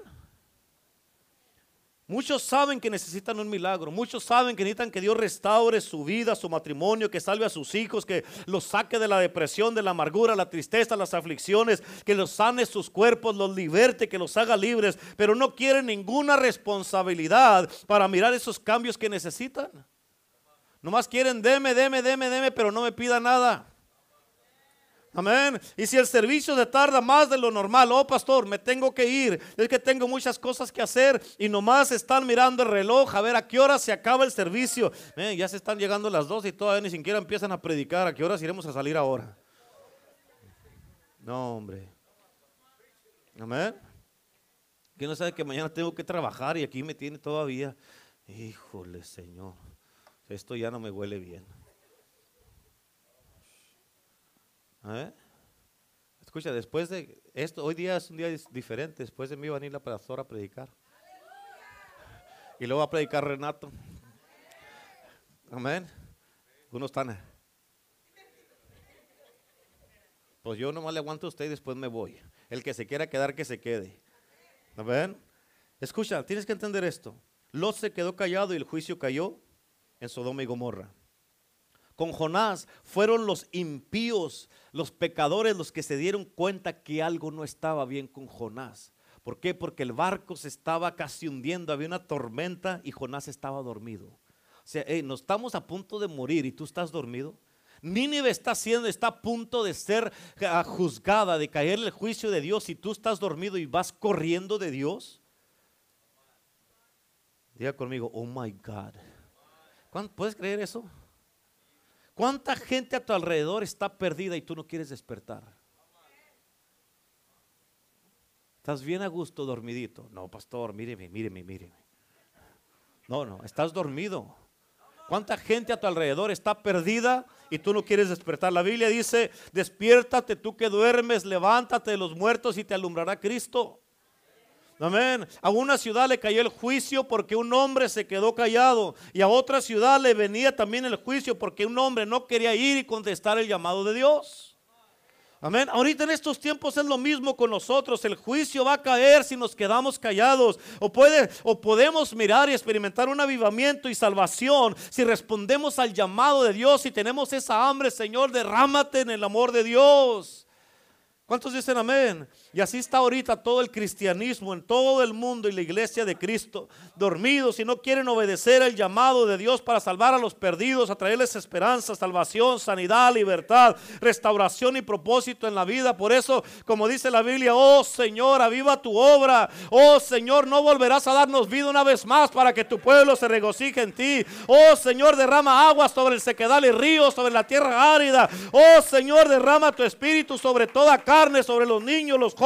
Muchos saben que necesitan un milagro. Muchos saben que necesitan que Dios restaure su vida, su matrimonio, que salve a sus hijos, que los saque de la depresión, de la amargura, la tristeza, las aflicciones, que los sane sus cuerpos, los liberte, que los haga libres. Pero no quieren ninguna responsabilidad para mirar esos cambios que necesitan. Nomás quieren, deme, deme, deme, deme, pero no me pida nada. Amén. Y si el servicio se tarda más de lo normal, oh pastor, me tengo que ir. Es que tengo muchas cosas que hacer y nomás están mirando el reloj a ver a qué hora se acaba el servicio. ya se están llegando las dos y todavía ni siquiera empiezan a predicar. ¿A qué horas iremos a salir ahora? No, hombre. Amén. ¿Quién no sabe que mañana tengo que trabajar y aquí me tiene todavía? Híjole, Señor. Esto ya no me huele bien. Escucha, después de esto, hoy día es un día diferente. Después de mí va a venir la pastora a predicar. Y luego va a predicar Renato. Amén. Uno están. Pues yo nomás le aguanto a usted y después me voy. El que se quiera quedar, que se quede. Amén. Escucha, tienes que entender esto. Lot se quedó callado y el juicio cayó en Sodoma y Gomorra. Con Jonás fueron los impíos, los pecadores los que se dieron cuenta que algo no estaba bien con Jonás. ¿Por qué? Porque el barco se estaba casi hundiendo, había una tormenta y Jonás estaba dormido. O sea, no estamos a punto de morir y tú estás dormido. Nínive está haciendo, está a punto de ser ah, juzgada, de caer el juicio de Dios y tú estás dormido y vas corriendo de Dios. Diga conmigo, oh my God. ¿Puedes creer eso? ¿Cuánta gente a tu alrededor está perdida y tú no quieres despertar? ¿Estás bien a gusto dormidito? No, pastor, míreme, míreme, míreme. No, no, estás dormido. ¿Cuánta gente a tu alrededor está perdida y tú no quieres despertar? La Biblia dice, despiértate tú que duermes, levántate de los muertos y te alumbrará Cristo. Amén. A una ciudad le cayó el juicio porque un hombre se quedó callado. Y a otra ciudad le venía también el juicio porque un hombre no quería ir y contestar el llamado de Dios. Amén. Ahorita en estos tiempos es lo mismo con nosotros. El juicio va a caer si nos quedamos callados. O, puede, o podemos mirar y experimentar un avivamiento y salvación si respondemos al llamado de Dios y tenemos esa hambre, Señor, derrámate en el amor de Dios. ¿Cuántos dicen amén? Y así está ahorita todo el cristianismo en todo el mundo y la iglesia de Cristo, dormidos y no quieren obedecer el llamado de Dios para salvar a los perdidos, a traerles esperanza, salvación, sanidad, libertad, restauración y propósito en la vida. Por eso, como dice la Biblia, oh Señor, aviva tu obra. Oh Señor, no volverás a darnos vida una vez más para que tu pueblo se regocije en ti. Oh Señor, derrama agua sobre el sequedal y ríos, sobre la tierra árida. Oh Señor, derrama tu espíritu sobre toda carne, sobre los niños, los jóvenes,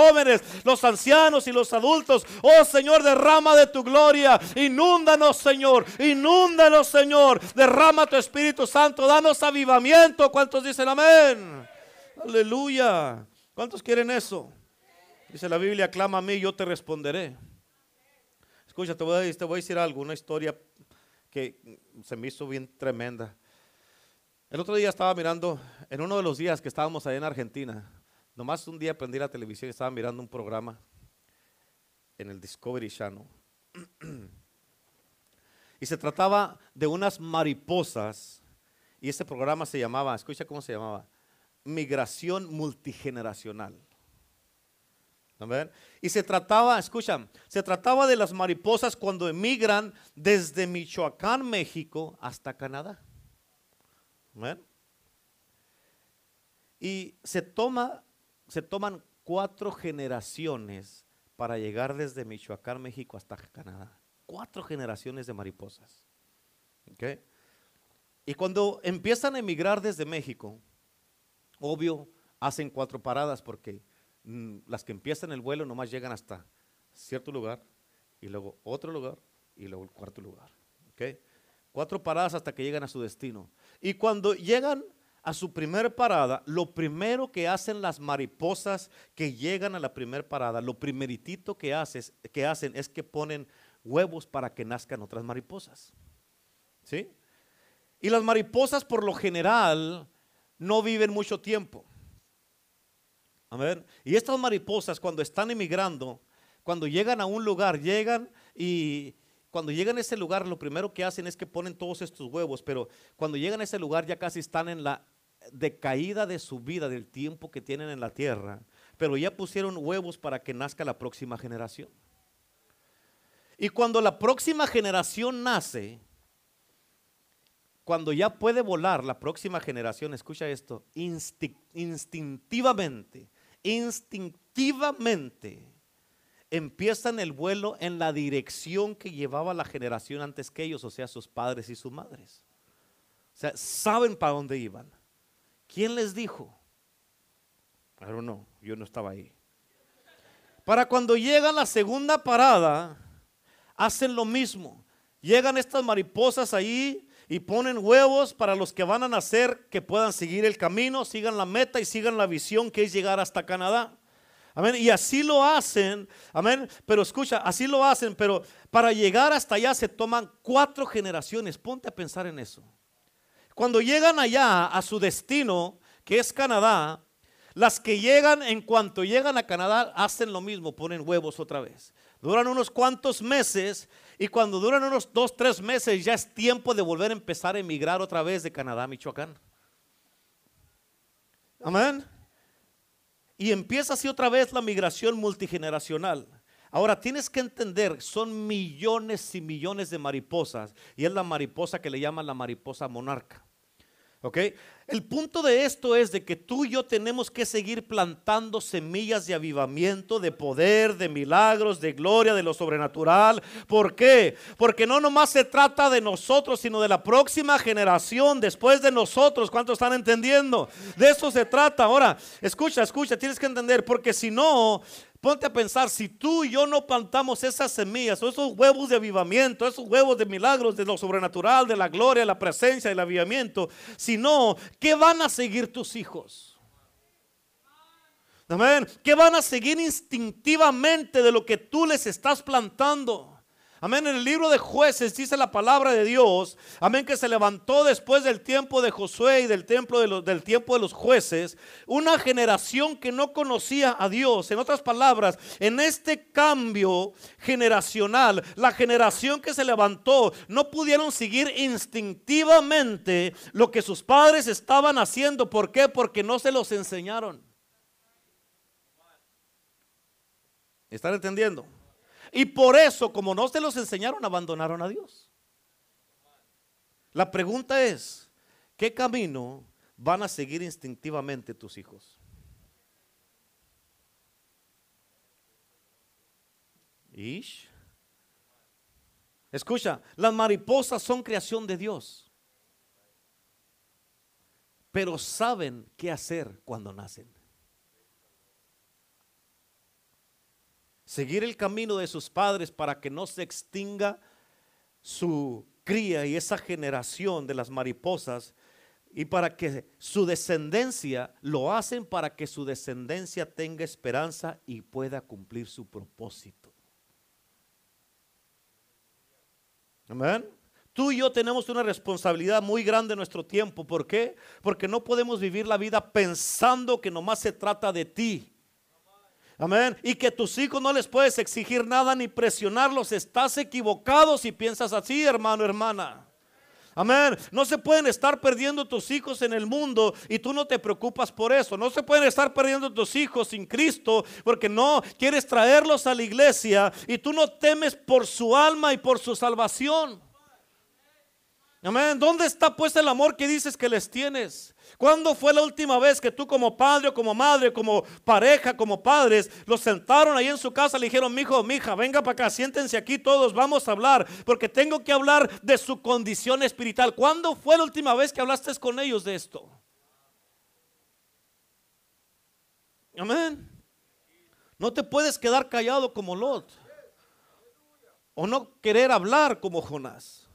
los ancianos y los adultos. Oh Señor, derrama de tu gloria. Inúndanos, Señor. Inúndanos, Señor. Derrama tu Espíritu Santo. Danos avivamiento. ¿Cuántos dicen amén? Aleluya. ¿Cuántos quieren eso? Dice la Biblia, clama a mí, yo te responderé. Escucha, te voy, a, te voy a decir algo, una historia que se me hizo bien tremenda. El otro día estaba mirando, en uno de los días que estábamos allá en Argentina, Nomás un día prendí la televisión y estaba mirando un programa en el Discovery Channel. y se trataba de unas mariposas. Y ese programa se llamaba, escucha cómo se llamaba, Migración Multigeneracional. Y se trataba, escucha, se trataba de las mariposas cuando emigran desde Michoacán, México, hasta Canadá. Y se toma se toman cuatro generaciones para llegar desde Michoacán, México hasta Canadá. Cuatro generaciones de mariposas. Y cuando empiezan a emigrar desde México, obvio, hacen cuatro paradas porque mm, las que empiezan el vuelo nomás llegan hasta cierto lugar y luego otro lugar y luego el cuarto lugar. Cuatro paradas hasta que llegan a su destino. Y cuando llegan a su primer parada, lo primero que hacen las mariposas que llegan a la primer parada, lo primeritito que, que hacen es que ponen huevos para que nazcan otras mariposas. ¿Sí? Y las mariposas por lo general no viven mucho tiempo. Y estas mariposas cuando están emigrando, cuando llegan a un lugar, llegan y cuando llegan a ese lugar, lo primero que hacen es que ponen todos estos huevos, pero cuando llegan a ese lugar ya casi están en la de caída de su vida, del tiempo que tienen en la tierra, pero ya pusieron huevos para que nazca la próxima generación. Y cuando la próxima generación nace, cuando ya puede volar la próxima generación, escucha esto, instintivamente, instintivamente empiezan el vuelo en la dirección que llevaba la generación antes que ellos, o sea, sus padres y sus madres. O sea, saben para dónde iban. ¿Quién les dijo? Pero no, yo no estaba ahí. Para cuando llega la segunda parada, hacen lo mismo. Llegan estas mariposas ahí y ponen huevos para los que van a nacer que puedan seguir el camino, sigan la meta y sigan la visión que es llegar hasta Canadá. Amén. Y así lo hacen. Amén. Pero escucha, así lo hacen, pero para llegar hasta allá se toman cuatro generaciones. Ponte a pensar en eso. Cuando llegan allá a su destino, que es Canadá, las que llegan en cuanto llegan a Canadá hacen lo mismo, ponen huevos otra vez. Duran unos cuantos meses y cuando duran unos dos, tres meses ya es tiempo de volver a empezar a emigrar otra vez de Canadá a Michoacán. Amén. Y empieza así otra vez la migración multigeneracional. Ahora tienes que entender, son millones y millones de mariposas y es la mariposa que le llaman la mariposa monarca. ¿Ok? El punto de esto es de que tú y yo tenemos que seguir plantando semillas de avivamiento, de poder, de milagros, de gloria, de lo sobrenatural. ¿Por qué? Porque no nomás se trata de nosotros, sino de la próxima generación después de nosotros. ¿Cuántos están entendiendo? De eso se trata. Ahora, escucha, escucha, tienes que entender, porque si no, Ponte a pensar, si tú y yo no plantamos esas semillas, o esos huevos de avivamiento, esos huevos de milagros, de lo sobrenatural, de la gloria, la presencia, del avivamiento, si no, ¿qué van a seguir tus hijos? Amén. ¿Qué van a seguir instintivamente de lo que tú les estás plantando? Amén. En el libro de jueces dice la palabra de Dios. Amén. Que se levantó después del tiempo de Josué y del, del tiempo de los jueces. Una generación que no conocía a Dios. En otras palabras, en este cambio generacional, la generación que se levantó no pudieron seguir instintivamente lo que sus padres estaban haciendo. ¿Por qué? Porque no se los enseñaron. ¿Están entendiendo? Y por eso, como no se los enseñaron, abandonaron a Dios. La pregunta es, ¿qué camino van a seguir instintivamente tus hijos? Ish. Escucha, las mariposas son creación de Dios, pero saben qué hacer cuando nacen. Seguir el camino de sus padres para que no se extinga su cría y esa generación de las mariposas y para que su descendencia lo hacen para que su descendencia tenga esperanza y pueda cumplir su propósito. Amén. Tú y yo tenemos una responsabilidad muy grande en nuestro tiempo. ¿Por qué? Porque no podemos vivir la vida pensando que nomás se trata de ti. Amén. Y que tus hijos no les puedes exigir nada ni presionarlos. Estás equivocado si piensas así, hermano, hermana. Amén. No se pueden estar perdiendo tus hijos en el mundo y tú no te preocupas por eso. No se pueden estar perdiendo tus hijos sin Cristo porque no quieres traerlos a la iglesia y tú no temes por su alma y por su salvación. Amén. ¿Dónde está pues el amor que dices que les tienes? ¿Cuándo fue la última vez que tú como padre o como madre, como pareja, como padres, los sentaron ahí en su casa, le dijeron, mi hijo, mi hija, venga para acá, siéntense aquí todos, vamos a hablar, porque tengo que hablar de su condición espiritual. ¿Cuándo fue la última vez que hablaste con ellos de esto? Amén. No te puedes quedar callado como Lot. O no querer hablar como Jonás.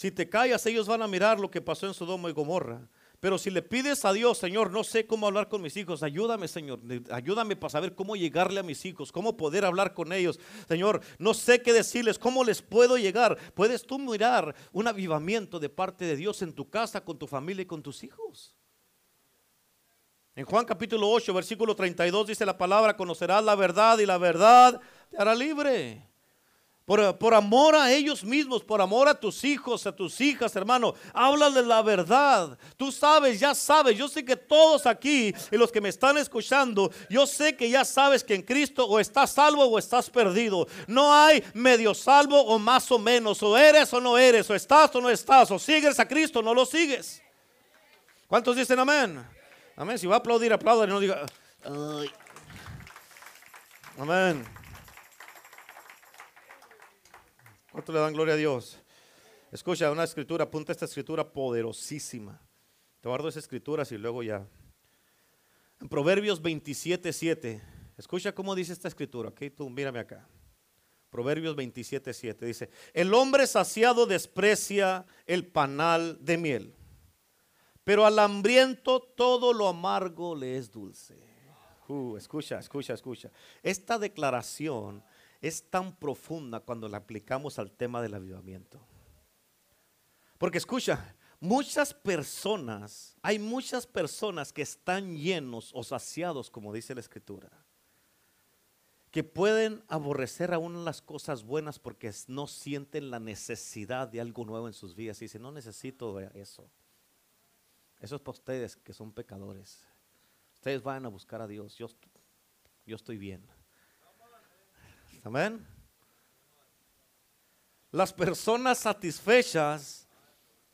Si te callas, ellos van a mirar lo que pasó en Sodoma y Gomorra. Pero si le pides a Dios, Señor, no sé cómo hablar con mis hijos, ayúdame, Señor, ayúdame para saber cómo llegarle a mis hijos, cómo poder hablar con ellos. Señor, no sé qué decirles, cómo les puedo llegar. Puedes tú mirar un avivamiento de parte de Dios en tu casa, con tu familia y con tus hijos. En Juan capítulo 8, versículo 32 dice la palabra, conocerás la verdad y la verdad te hará libre. Por, amor a ellos mismos, por amor a tus hijos, a tus hijas, hermano. Háblale la verdad. Tú sabes, ya sabes. Yo sé que todos aquí y los que me están escuchando, yo sé que ya sabes que en Cristo o estás salvo o estás perdido. No hay medio salvo o más o menos. O eres o no eres. O estás o no estás. O sigues a Cristo o no lo sigues. ¿Cuántos dicen amén? Amén. Si va a aplaudir, aplaudan y no diga. Amén. ¿Cuánto le dan gloria a Dios? Escucha una escritura, apunta esta escritura poderosísima. Te guardo esa escritura y luego ya. En Proverbios 27, 7. Escucha cómo dice esta escritura. Ok, tú mírame acá. Proverbios 27, 7. Dice: El hombre saciado desprecia el panal de miel, pero al hambriento todo lo amargo le es dulce. Uh, escucha, escucha, escucha. Esta declaración es tan profunda cuando la aplicamos al tema del avivamiento. Porque escucha, muchas personas, hay muchas personas que están llenos o saciados, como dice la escritura, que pueden aborrecer aún las cosas buenas porque no sienten la necesidad de algo nuevo en sus vidas y dicen, no necesito eso. Eso es para ustedes que son pecadores. Ustedes van a buscar a Dios. Yo, yo estoy bien. Amén. Las personas satisfechas,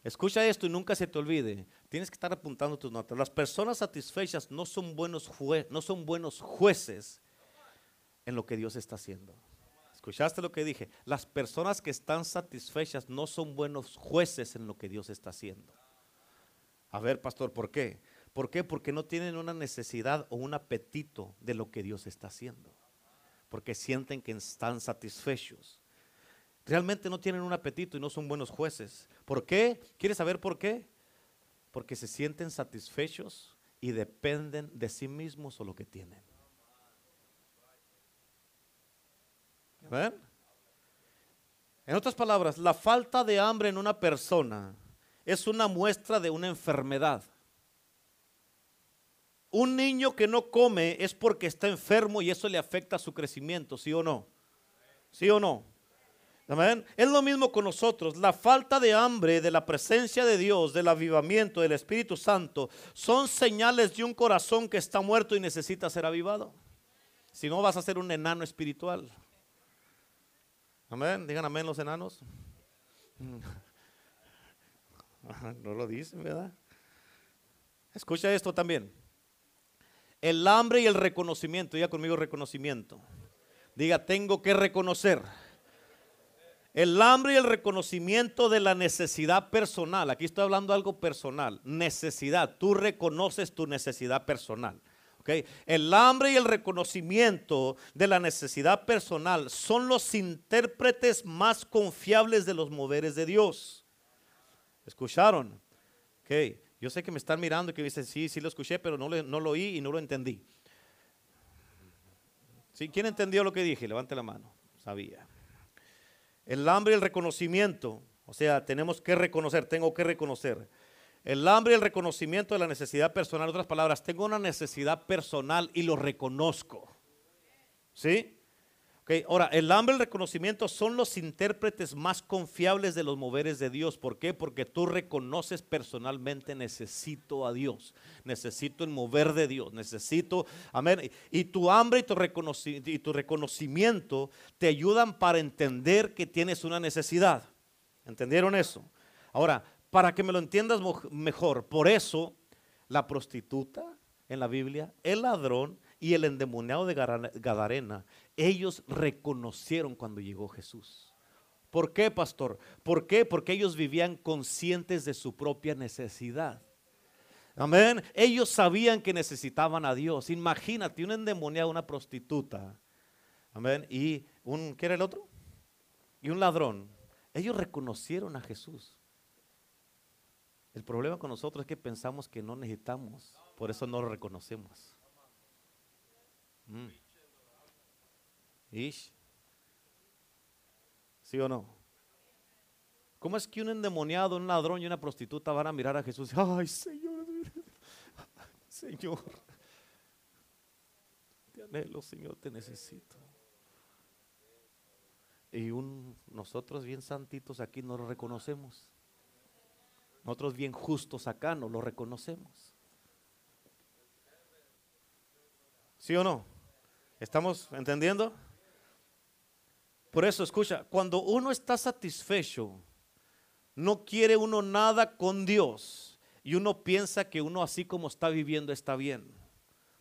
escucha esto y nunca se te olvide. Tienes que estar apuntando tus notas. Las personas satisfechas no son buenos, no son buenos jueces en lo que Dios está haciendo. ¿Escuchaste lo que dije? Las personas que están satisfechas no son buenos jueces en lo que Dios está haciendo. A ver, pastor, ¿por qué? ¿Por qué? Porque no tienen una necesidad o un apetito de lo que Dios está haciendo porque sienten que están satisfechos. Realmente no tienen un apetito y no son buenos jueces. ¿Por qué? ¿Quieres saber por qué? Porque se sienten satisfechos y dependen de sí mismos o lo que tienen. ¿Ven? En otras palabras, la falta de hambre en una persona es una muestra de una enfermedad. Un niño que no come es porque está enfermo y eso le afecta a su crecimiento, ¿sí o no? ¿Sí o no? Amén. Es lo mismo con nosotros. La falta de hambre de la presencia de Dios, del avivamiento del Espíritu Santo, son señales de un corazón que está muerto y necesita ser avivado. Si no, vas a ser un enano espiritual. Amén. Digan amén los enanos. No lo dicen, ¿verdad? Escucha esto también. El hambre y el reconocimiento. Diga conmigo reconocimiento. Diga, tengo que reconocer. El hambre y el reconocimiento de la necesidad personal. Aquí estoy hablando algo personal. Necesidad. Tú reconoces tu necesidad personal. El hambre y el reconocimiento de la necesidad personal son los intérpretes más confiables de los moveres de Dios. ¿Escucharon? Okay. Yo sé que me están mirando y que dicen, sí, sí lo escuché, pero no, no lo oí y no lo entendí. ¿Sí? ¿Quién entendió lo que dije? Levante la mano. Sabía. El hambre y el reconocimiento. O sea, tenemos que reconocer, tengo que reconocer. El hambre y el reconocimiento de la necesidad personal. En otras palabras, tengo una necesidad personal y lo reconozco. ¿Sí? Ahora, el hambre y el reconocimiento son los intérpretes más confiables de los moveres de Dios. ¿Por qué? Porque tú reconoces personalmente, necesito a Dios, necesito el mover de Dios, necesito, amén. Y tu hambre y tu, y tu reconocimiento te ayudan para entender que tienes una necesidad. ¿Entendieron eso? Ahora, para que me lo entiendas mejor, por eso la prostituta en la Biblia, el ladrón y el endemoniado de Gadarena, ellos reconocieron cuando llegó Jesús. ¿Por qué, pastor? ¿Por qué? Porque ellos vivían conscientes de su propia necesidad. Amén. Ellos sabían que necesitaban a Dios. Imagínate un endemoniado, una prostituta. Amén. Y un, ¿qué era el otro? Y un ladrón. Ellos reconocieron a Jesús. El problema con nosotros es que pensamos que no necesitamos. Por eso no lo reconocemos. Mm. ¿Sí o no? ¿Cómo es que un endemoniado, un ladrón y una prostituta van a mirar a Jesús? Ay, Señor, Señor, te anhelo, Señor, te necesito. Y un, nosotros bien santitos aquí no lo reconocemos. Nosotros bien justos acá no lo reconocemos. ¿Sí o no? ¿Estamos entendiendo? Por eso, escucha, cuando uno está satisfecho, no quiere uno nada con Dios y uno piensa que uno así como está viviendo está bien,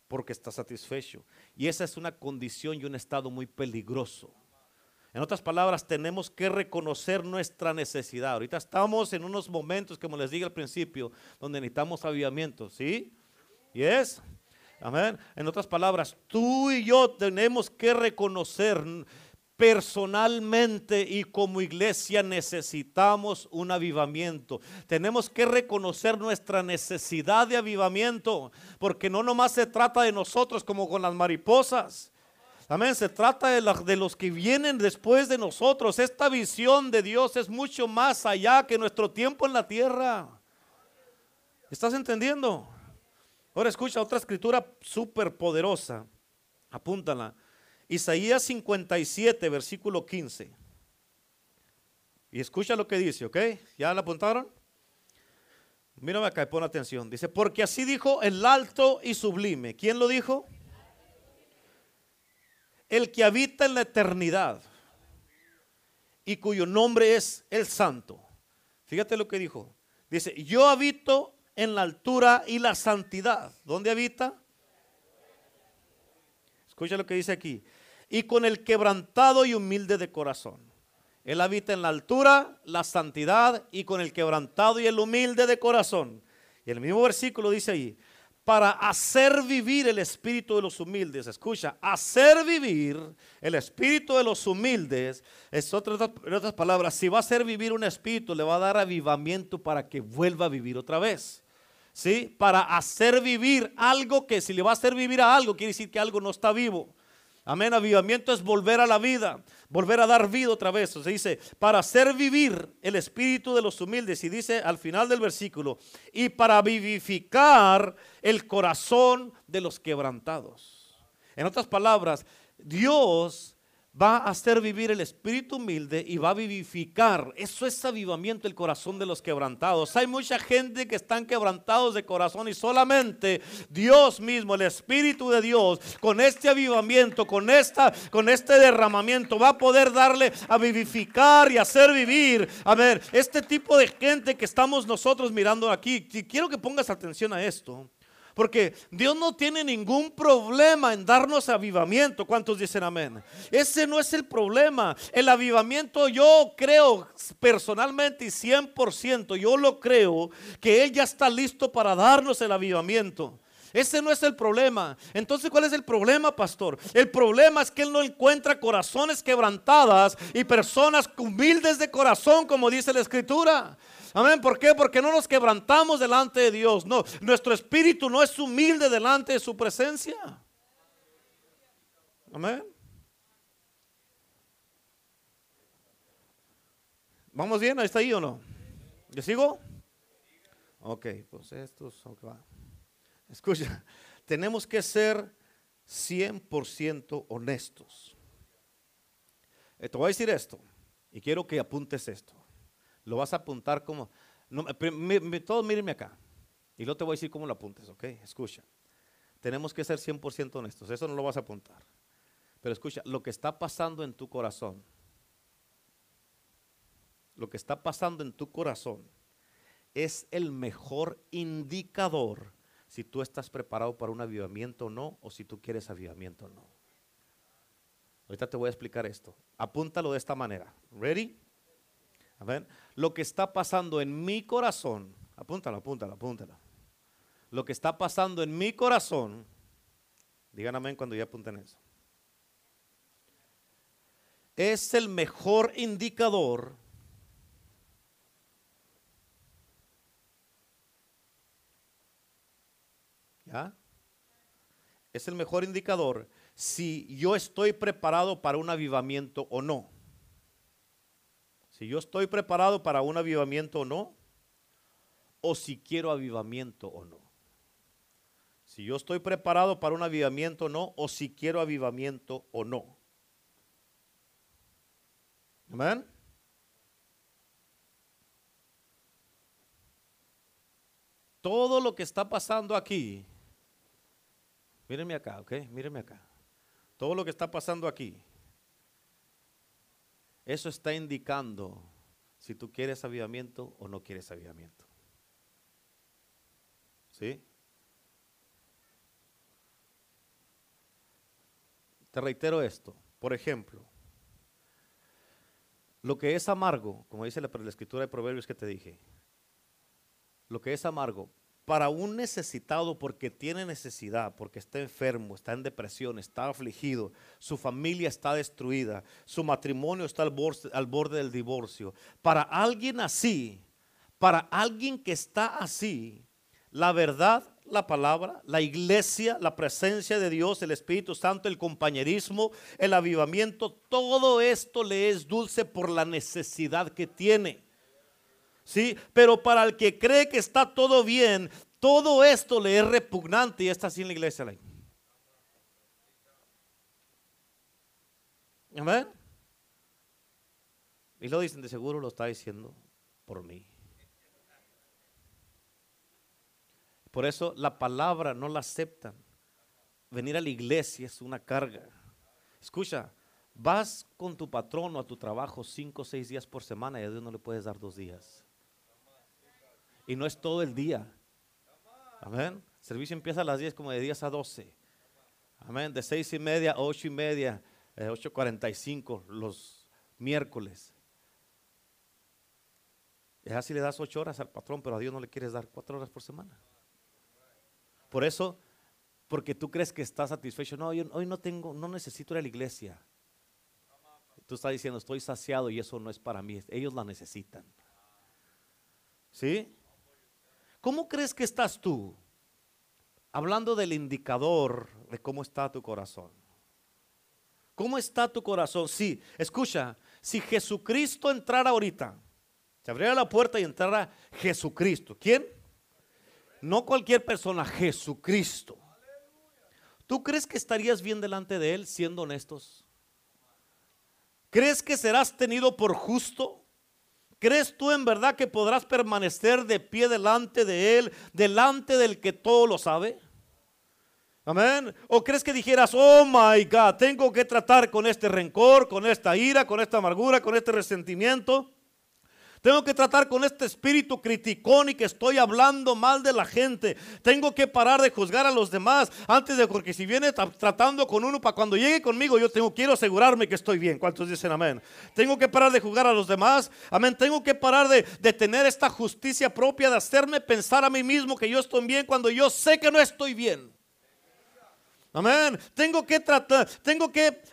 porque está satisfecho. Y esa es una condición y un estado muy peligroso. En otras palabras, tenemos que reconocer nuestra necesidad. Ahorita estamos en unos momentos, como les dije al principio, donde necesitamos avivamiento, ¿sí? ¿Y es? Amén. En otras palabras, tú y yo tenemos que reconocer personalmente y como iglesia necesitamos un avivamiento. Tenemos que reconocer nuestra necesidad de avivamiento, porque no nomás se trata de nosotros como con las mariposas. Amén, se trata de, de, los que vienen después de nosotros. Esta visión de Dios es mucho más allá que nuestro tiempo en la tierra. ¿Estás entendiendo? Ahora escucha otra escritura súper poderosa. Apúntala. Isaías 57, versículo 15. Y escucha lo que dice, ¿ok? ¿Ya la apuntaron? Mírame acá y pon atención. Dice, porque así dijo el alto y sublime. ¿Quién lo dijo? el que habita en la eternidad y cuyo nombre es el santo. Fíjate lo que dijo. Dice, yo habito en la altura y la santidad. ¿Dónde habita? Escucha lo que dice aquí. Y con el quebrantado y humilde de corazón. Él habita en la altura, la santidad y con el quebrantado y el humilde de corazón. Y el mismo versículo dice ahí, para hacer vivir el espíritu de los humildes. Escucha, hacer vivir el espíritu de los humildes. Es otra, en otras palabras, si va a hacer vivir un espíritu, le va a dar avivamiento para que vuelva a vivir otra vez. ¿Sí? Para hacer vivir algo que si le va a hacer vivir a algo, quiere decir que algo no está vivo. Amén. Avivamiento es volver a la vida, volver a dar vida otra vez. Se dice, para hacer vivir el espíritu de los humildes. Y dice al final del versículo, y para vivificar el corazón de los quebrantados. En otras palabras, Dios va a hacer vivir el espíritu humilde y va a vivificar. Eso es avivamiento el corazón de los quebrantados. Hay mucha gente que están quebrantados de corazón y solamente Dios mismo, el espíritu de Dios, con este avivamiento, con esta con este derramamiento va a poder darle a vivificar y hacer vivir. A ver, este tipo de gente que estamos nosotros mirando aquí, quiero que pongas atención a esto. Porque Dios no tiene ningún problema en darnos avivamiento. ¿Cuántos dicen amén? Ese no es el problema. El avivamiento yo creo personalmente y 100%, yo lo creo, que Él ya está listo para darnos el avivamiento. Ese no es el problema. Entonces, ¿cuál es el problema, pastor? El problema es que Él no encuentra corazones quebrantadas y personas humildes de corazón, como dice la Escritura. Amén. ¿Por qué? Porque no nos quebrantamos delante de Dios. No, nuestro espíritu no es humilde delante de su presencia. Amén. ¿Vamos bien? ¿Está ahí o no? ¿Yo sigo? Ok, pues esto es va. Escucha, tenemos que ser 100% honestos. Eh, te voy a decir esto y quiero que apuntes esto. Lo vas a apuntar como... No, todos mírenme acá. Y luego te voy a decir cómo lo apuntes, ¿ok? Escucha. Tenemos que ser 100% honestos. Eso no lo vas a apuntar. Pero escucha, lo que está pasando en tu corazón, lo que está pasando en tu corazón es el mejor indicador si tú estás preparado para un avivamiento o no, o si tú quieres avivamiento o no. Ahorita te voy a explicar esto. Apúntalo de esta manera. ¿Ready? Lo que está pasando en mi corazón, apúntalo, apúntalo, apúntalo. Lo que está pasando en mi corazón, digan amén cuando ya apunten eso. Es el mejor indicador ¿Ya? Es el mejor indicador si yo estoy preparado para un avivamiento o no. Si yo estoy preparado para un avivamiento o no, o si quiero avivamiento o no. Si yo estoy preparado para un avivamiento o no, o si quiero avivamiento o no. Amén. Todo lo que está pasando aquí, mírenme acá, ¿ok? Mírenme acá. Todo lo que está pasando aquí, eso está indicando si tú quieres avivamiento o no quieres avivamiento. ¿Sí? Te reitero esto. Por ejemplo, lo que es amargo, como dice la, la escritura de Proverbios que te dije, lo que es amargo, para un necesitado porque tiene necesidad, porque está enfermo, está en depresión, está afligido, su familia está destruida, su matrimonio está al borde, al borde del divorcio. Para alguien así, para alguien que está así, la verdad, la palabra, la iglesia, la presencia de Dios, el Espíritu Santo, el compañerismo, el avivamiento, todo esto le es dulce por la necesidad que tiene. ¿Sí? Pero para el que cree que está todo bien, todo esto le es repugnante y está así en la iglesia. Amén. Y lo dicen, de seguro lo está diciendo por mí. Por eso la palabra no la aceptan. Venir a la iglesia es una carga. Escucha, vas con tu patrono a tu trabajo cinco o seis días por semana y a Dios no le puedes dar dos días. Y no es todo el día. Amén. El servicio empieza a las 10 como de 10 a 12. Amén. De 6 y media a 8 y media, eh, 8.45 los miércoles. Es así le das 8 horas al patrón, pero a Dios no le quieres dar 4 horas por semana. Por eso, porque tú crees que estás satisfecho. No, yo, hoy no tengo, no necesito ir a la iglesia. Tú estás diciendo, estoy saciado y eso no es para mí. Ellos la necesitan. ¿Sí? ¿Cómo crees que estás tú? Hablando del indicador de cómo está tu corazón. ¿Cómo está tu corazón? Sí, escucha, si Jesucristo entrara ahorita, se abriera la puerta y entrara Jesucristo. ¿Quién? No cualquier persona, Jesucristo. ¿Tú crees que estarías bien delante de Él siendo honestos? ¿Crees que serás tenido por justo? ¿Crees tú en verdad que podrás permanecer de pie delante de Él, delante del que todo lo sabe? Amén. ¿O crees que dijeras, oh my God, tengo que tratar con este rencor, con esta ira, con esta amargura, con este resentimiento? Tengo que tratar con este espíritu criticón y que estoy hablando mal de la gente. Tengo que parar de juzgar a los demás antes de porque si viene tratando con uno para cuando llegue conmigo yo tengo quiero asegurarme que estoy bien. ¿Cuántos dicen amén? Tengo que parar de juzgar a los demás. Amén. Tengo que parar de, de tener esta justicia propia de hacerme pensar a mí mismo que yo estoy bien cuando yo sé que no estoy bien. Amén. Tengo que tratar, tengo que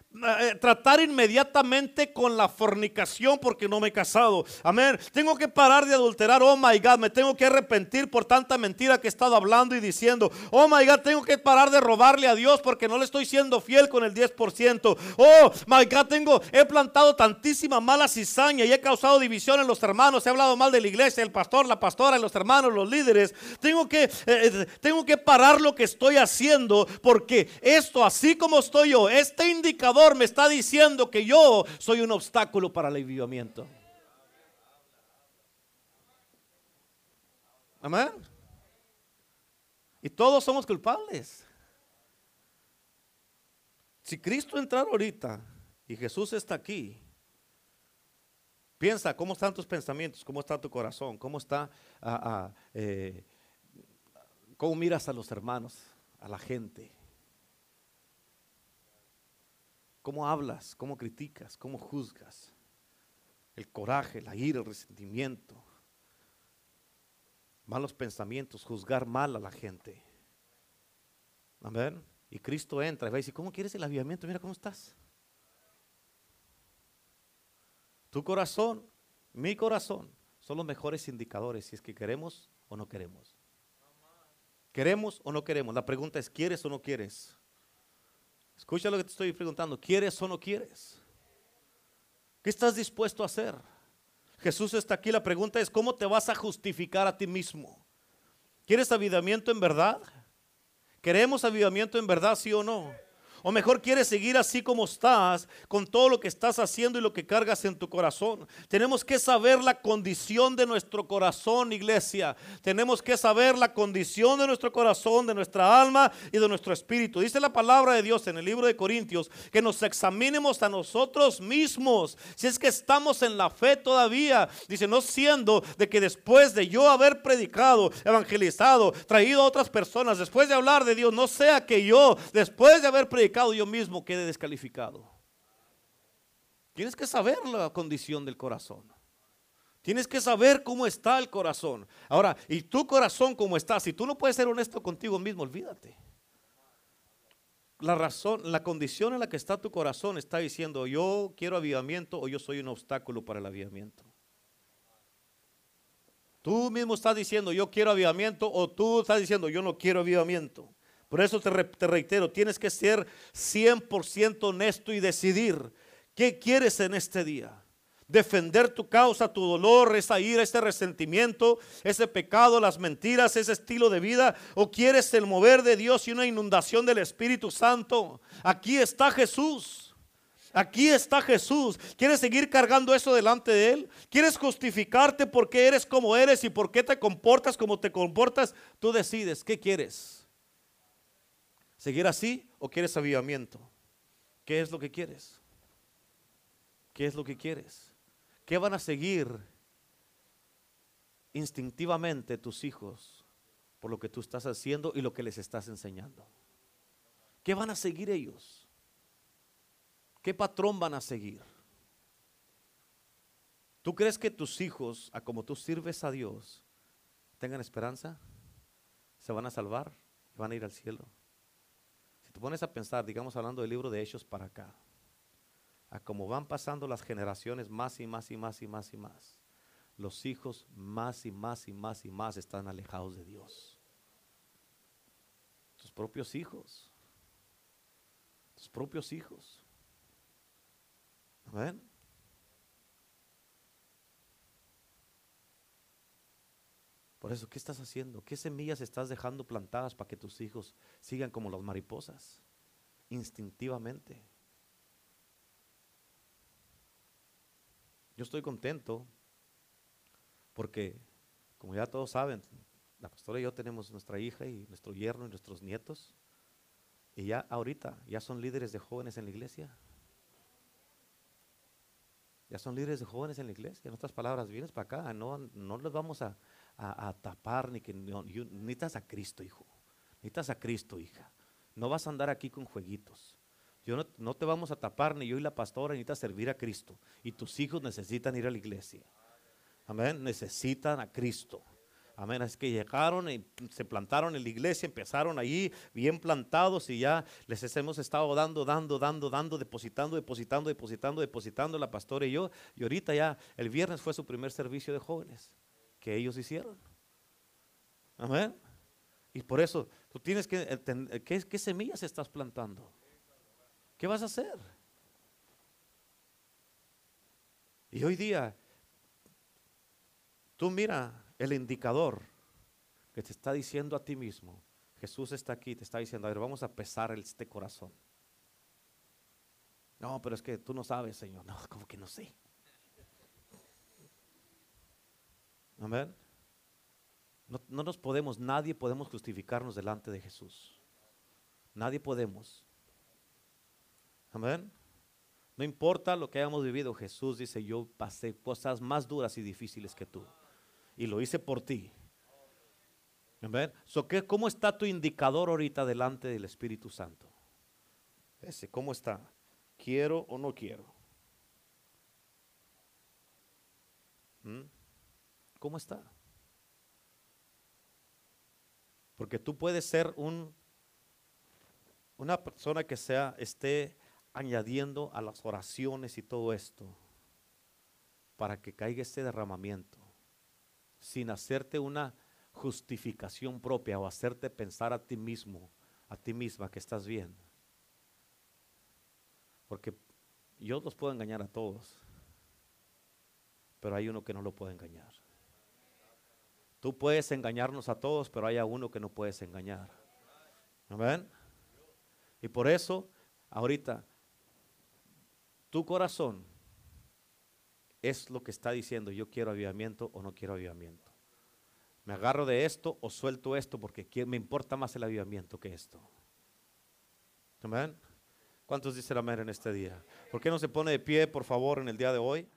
tratar inmediatamente con la fornicación porque no me he casado. Amén. Tengo que parar de adulterar. Oh my God, me tengo que arrepentir por tanta mentira que he estado hablando y diciendo. Oh my God, tengo que parar de robarle a Dios porque no le estoy siendo fiel con el 10%. Oh my God, tengo, he plantado tantísima mala cizaña y he causado división en los hermanos. He hablado mal de la iglesia, el pastor, la pastora, los hermanos, los líderes. Tengo que, eh, eh, tengo que parar lo que estoy haciendo porque esto, así como estoy yo, este indicador me está diciendo que yo soy un obstáculo para el avivamiento. Amén. Y todos somos culpables. Si Cristo entrara ahorita y Jesús está aquí, piensa cómo están tus pensamientos, cómo está tu corazón, cómo está, ah, ah, eh, cómo miras a los hermanos, a la gente. Cómo hablas, cómo criticas, cómo juzgas. El coraje, la ira, el resentimiento, malos pensamientos, juzgar mal a la gente. Amén. Y Cristo entra y va a decir, ¿cómo quieres el avivamiento? Mira cómo estás. Tu corazón, mi corazón, son los mejores indicadores si es que queremos o no queremos. ¿Queremos o no queremos? La pregunta es, ¿quieres o no quieres? Escucha lo que te estoy preguntando. ¿Quieres o no quieres? ¿Qué estás dispuesto a hacer? Jesús está aquí. La pregunta es, ¿cómo te vas a justificar a ti mismo? ¿Quieres avivamiento en verdad? ¿Queremos avivamiento en verdad, sí o no? O mejor quieres seguir así como estás, con todo lo que estás haciendo y lo que cargas en tu corazón. Tenemos que saber la condición de nuestro corazón, iglesia. Tenemos que saber la condición de nuestro corazón, de nuestra alma y de nuestro espíritu. Dice la palabra de Dios en el libro de Corintios que nos examinemos a nosotros mismos. Si es que estamos en la fe todavía. Dice, no siendo de que después de yo haber predicado, evangelizado, traído a otras personas, después de hablar de Dios, no sea que yo, después de haber predicado, yo mismo quede descalificado. Tienes que saber la condición del corazón. Tienes que saber cómo está el corazón. Ahora, ¿y tu corazón cómo está? Si tú no puedes ser honesto contigo mismo, olvídate. La razón, la condición en la que está tu corazón está diciendo, yo quiero avivamiento o yo soy un obstáculo para el avivamiento. Tú mismo estás diciendo, yo quiero avivamiento o tú estás diciendo, yo no quiero avivamiento. Por eso te, reitero, tienes que ser 100% honesto y decidir qué quieres en este día. Defender tu causa, tu dolor, esa ira, ese resentimiento, ese pecado, las mentiras, ese estilo de vida. O quieres el mover de Dios y una inundación del Espíritu Santo. Aquí está Jesús. Aquí está Jesús. ¿Quieres seguir cargando eso delante de Él? ¿Quieres justificarte porque eres como eres y por qué te comportas como te comportas? Tú decides, ¿qué quieres? ¿Seguir así o quieres avivamiento? ¿Qué es lo que quieres? ¿Qué es lo que quieres? ¿Qué van a seguir instintivamente tus hijos por lo que tú estás haciendo y lo que les estás enseñando? ¿Qué van a seguir ellos? ¿Qué patrón van a seguir? ¿Tú crees que tus hijos, a como tú sirves a Dios, tengan esperanza? ¿Se van a salvar? ¿Van a ir al cielo? Te pones a pensar, digamos hablando del libro de Hechos para acá, a cómo van pasando las generaciones más y más y más y más y más, los hijos más y más y más y más están alejados de Dios. Tus propios hijos. Tus propios hijos. Amén. Por eso, ¿qué estás haciendo? ¿Qué semillas estás dejando plantadas para que tus hijos sigan como las mariposas? Instintivamente. Yo estoy contento porque, como ya todos saben, la pastora y yo tenemos nuestra hija y nuestro yerno y nuestros nietos. Y ya ahorita, ya son líderes de jóvenes en la iglesia. Ya son líderes de jóvenes en la iglesia. En otras palabras, vienes para acá, no, no vamos a, a, tapar, ni que no, necesitas a Cristo, hijo. Necesitas a Cristo, hija. No vas a andar aquí con jueguitos. Yo no, no, te vamos a tapar, ni yo y la pastora necesitas servir a Cristo. Y tus hijos necesitan ir a la iglesia. Amén. Necesitan a Cristo. Amén. Es que llegaron y se plantaron en la iglesia, empezaron allí bien plantados y ya les hemos estado dando, dando, dando, dando, depositando, depositando, depositando, depositando la pastora y yo. Y ahorita ya el viernes fue su primer servicio de jóvenes que ellos hicieron. Amén. Y por eso tú tienes que entender ¿qué, semillas estás plantando. ¿Qué vas a hacer? Y hoy día, tú mira el indicador que te está diciendo a ti mismo. Jesús está aquí, te está diciendo, a ver, vamos a pesar este corazón. No, pero es que tú no sabes, Señor. No, como que no sé. Amén. No, nos podemos, nadie podemos justificarnos delante de Jesús. Nadie podemos. Amén. No importa lo que hayamos vivido, Jesús dice, yo pasé cosas más duras y difíciles que tú. Y lo hice por ti. Amén. So, ¿qué, ¿Cómo está tu indicador ahorita delante del Espíritu Santo? Ese, ¿cómo está? ¿Quiero o no quiero? ¿Mm? ¿Cómo está? Porque tú puedes ser un, una persona que sea, esté añadiendo a las oraciones y todo esto para que caiga este derramamiento, sin hacerte una justificación propia o hacerte pensar a ti mismo, a ti misma que estás bien. Porque yo los puedo engañar a todos, pero hay uno que no lo puede engañar. Tú puedes engañarnos a todos, pero hay a uno que no puedes engañar. Amén. Y por eso Ahorita, tu corazón es lo que está diciendo, yo quiero avivamiento o no quiero avivamiento. Me agarro de esto o suelto esto porque me importa más el avivamiento que esto. Amén. ¿Cuántos dicen amén en este día? ¿Por qué no se pone de pie, por favor, en el día de hoy?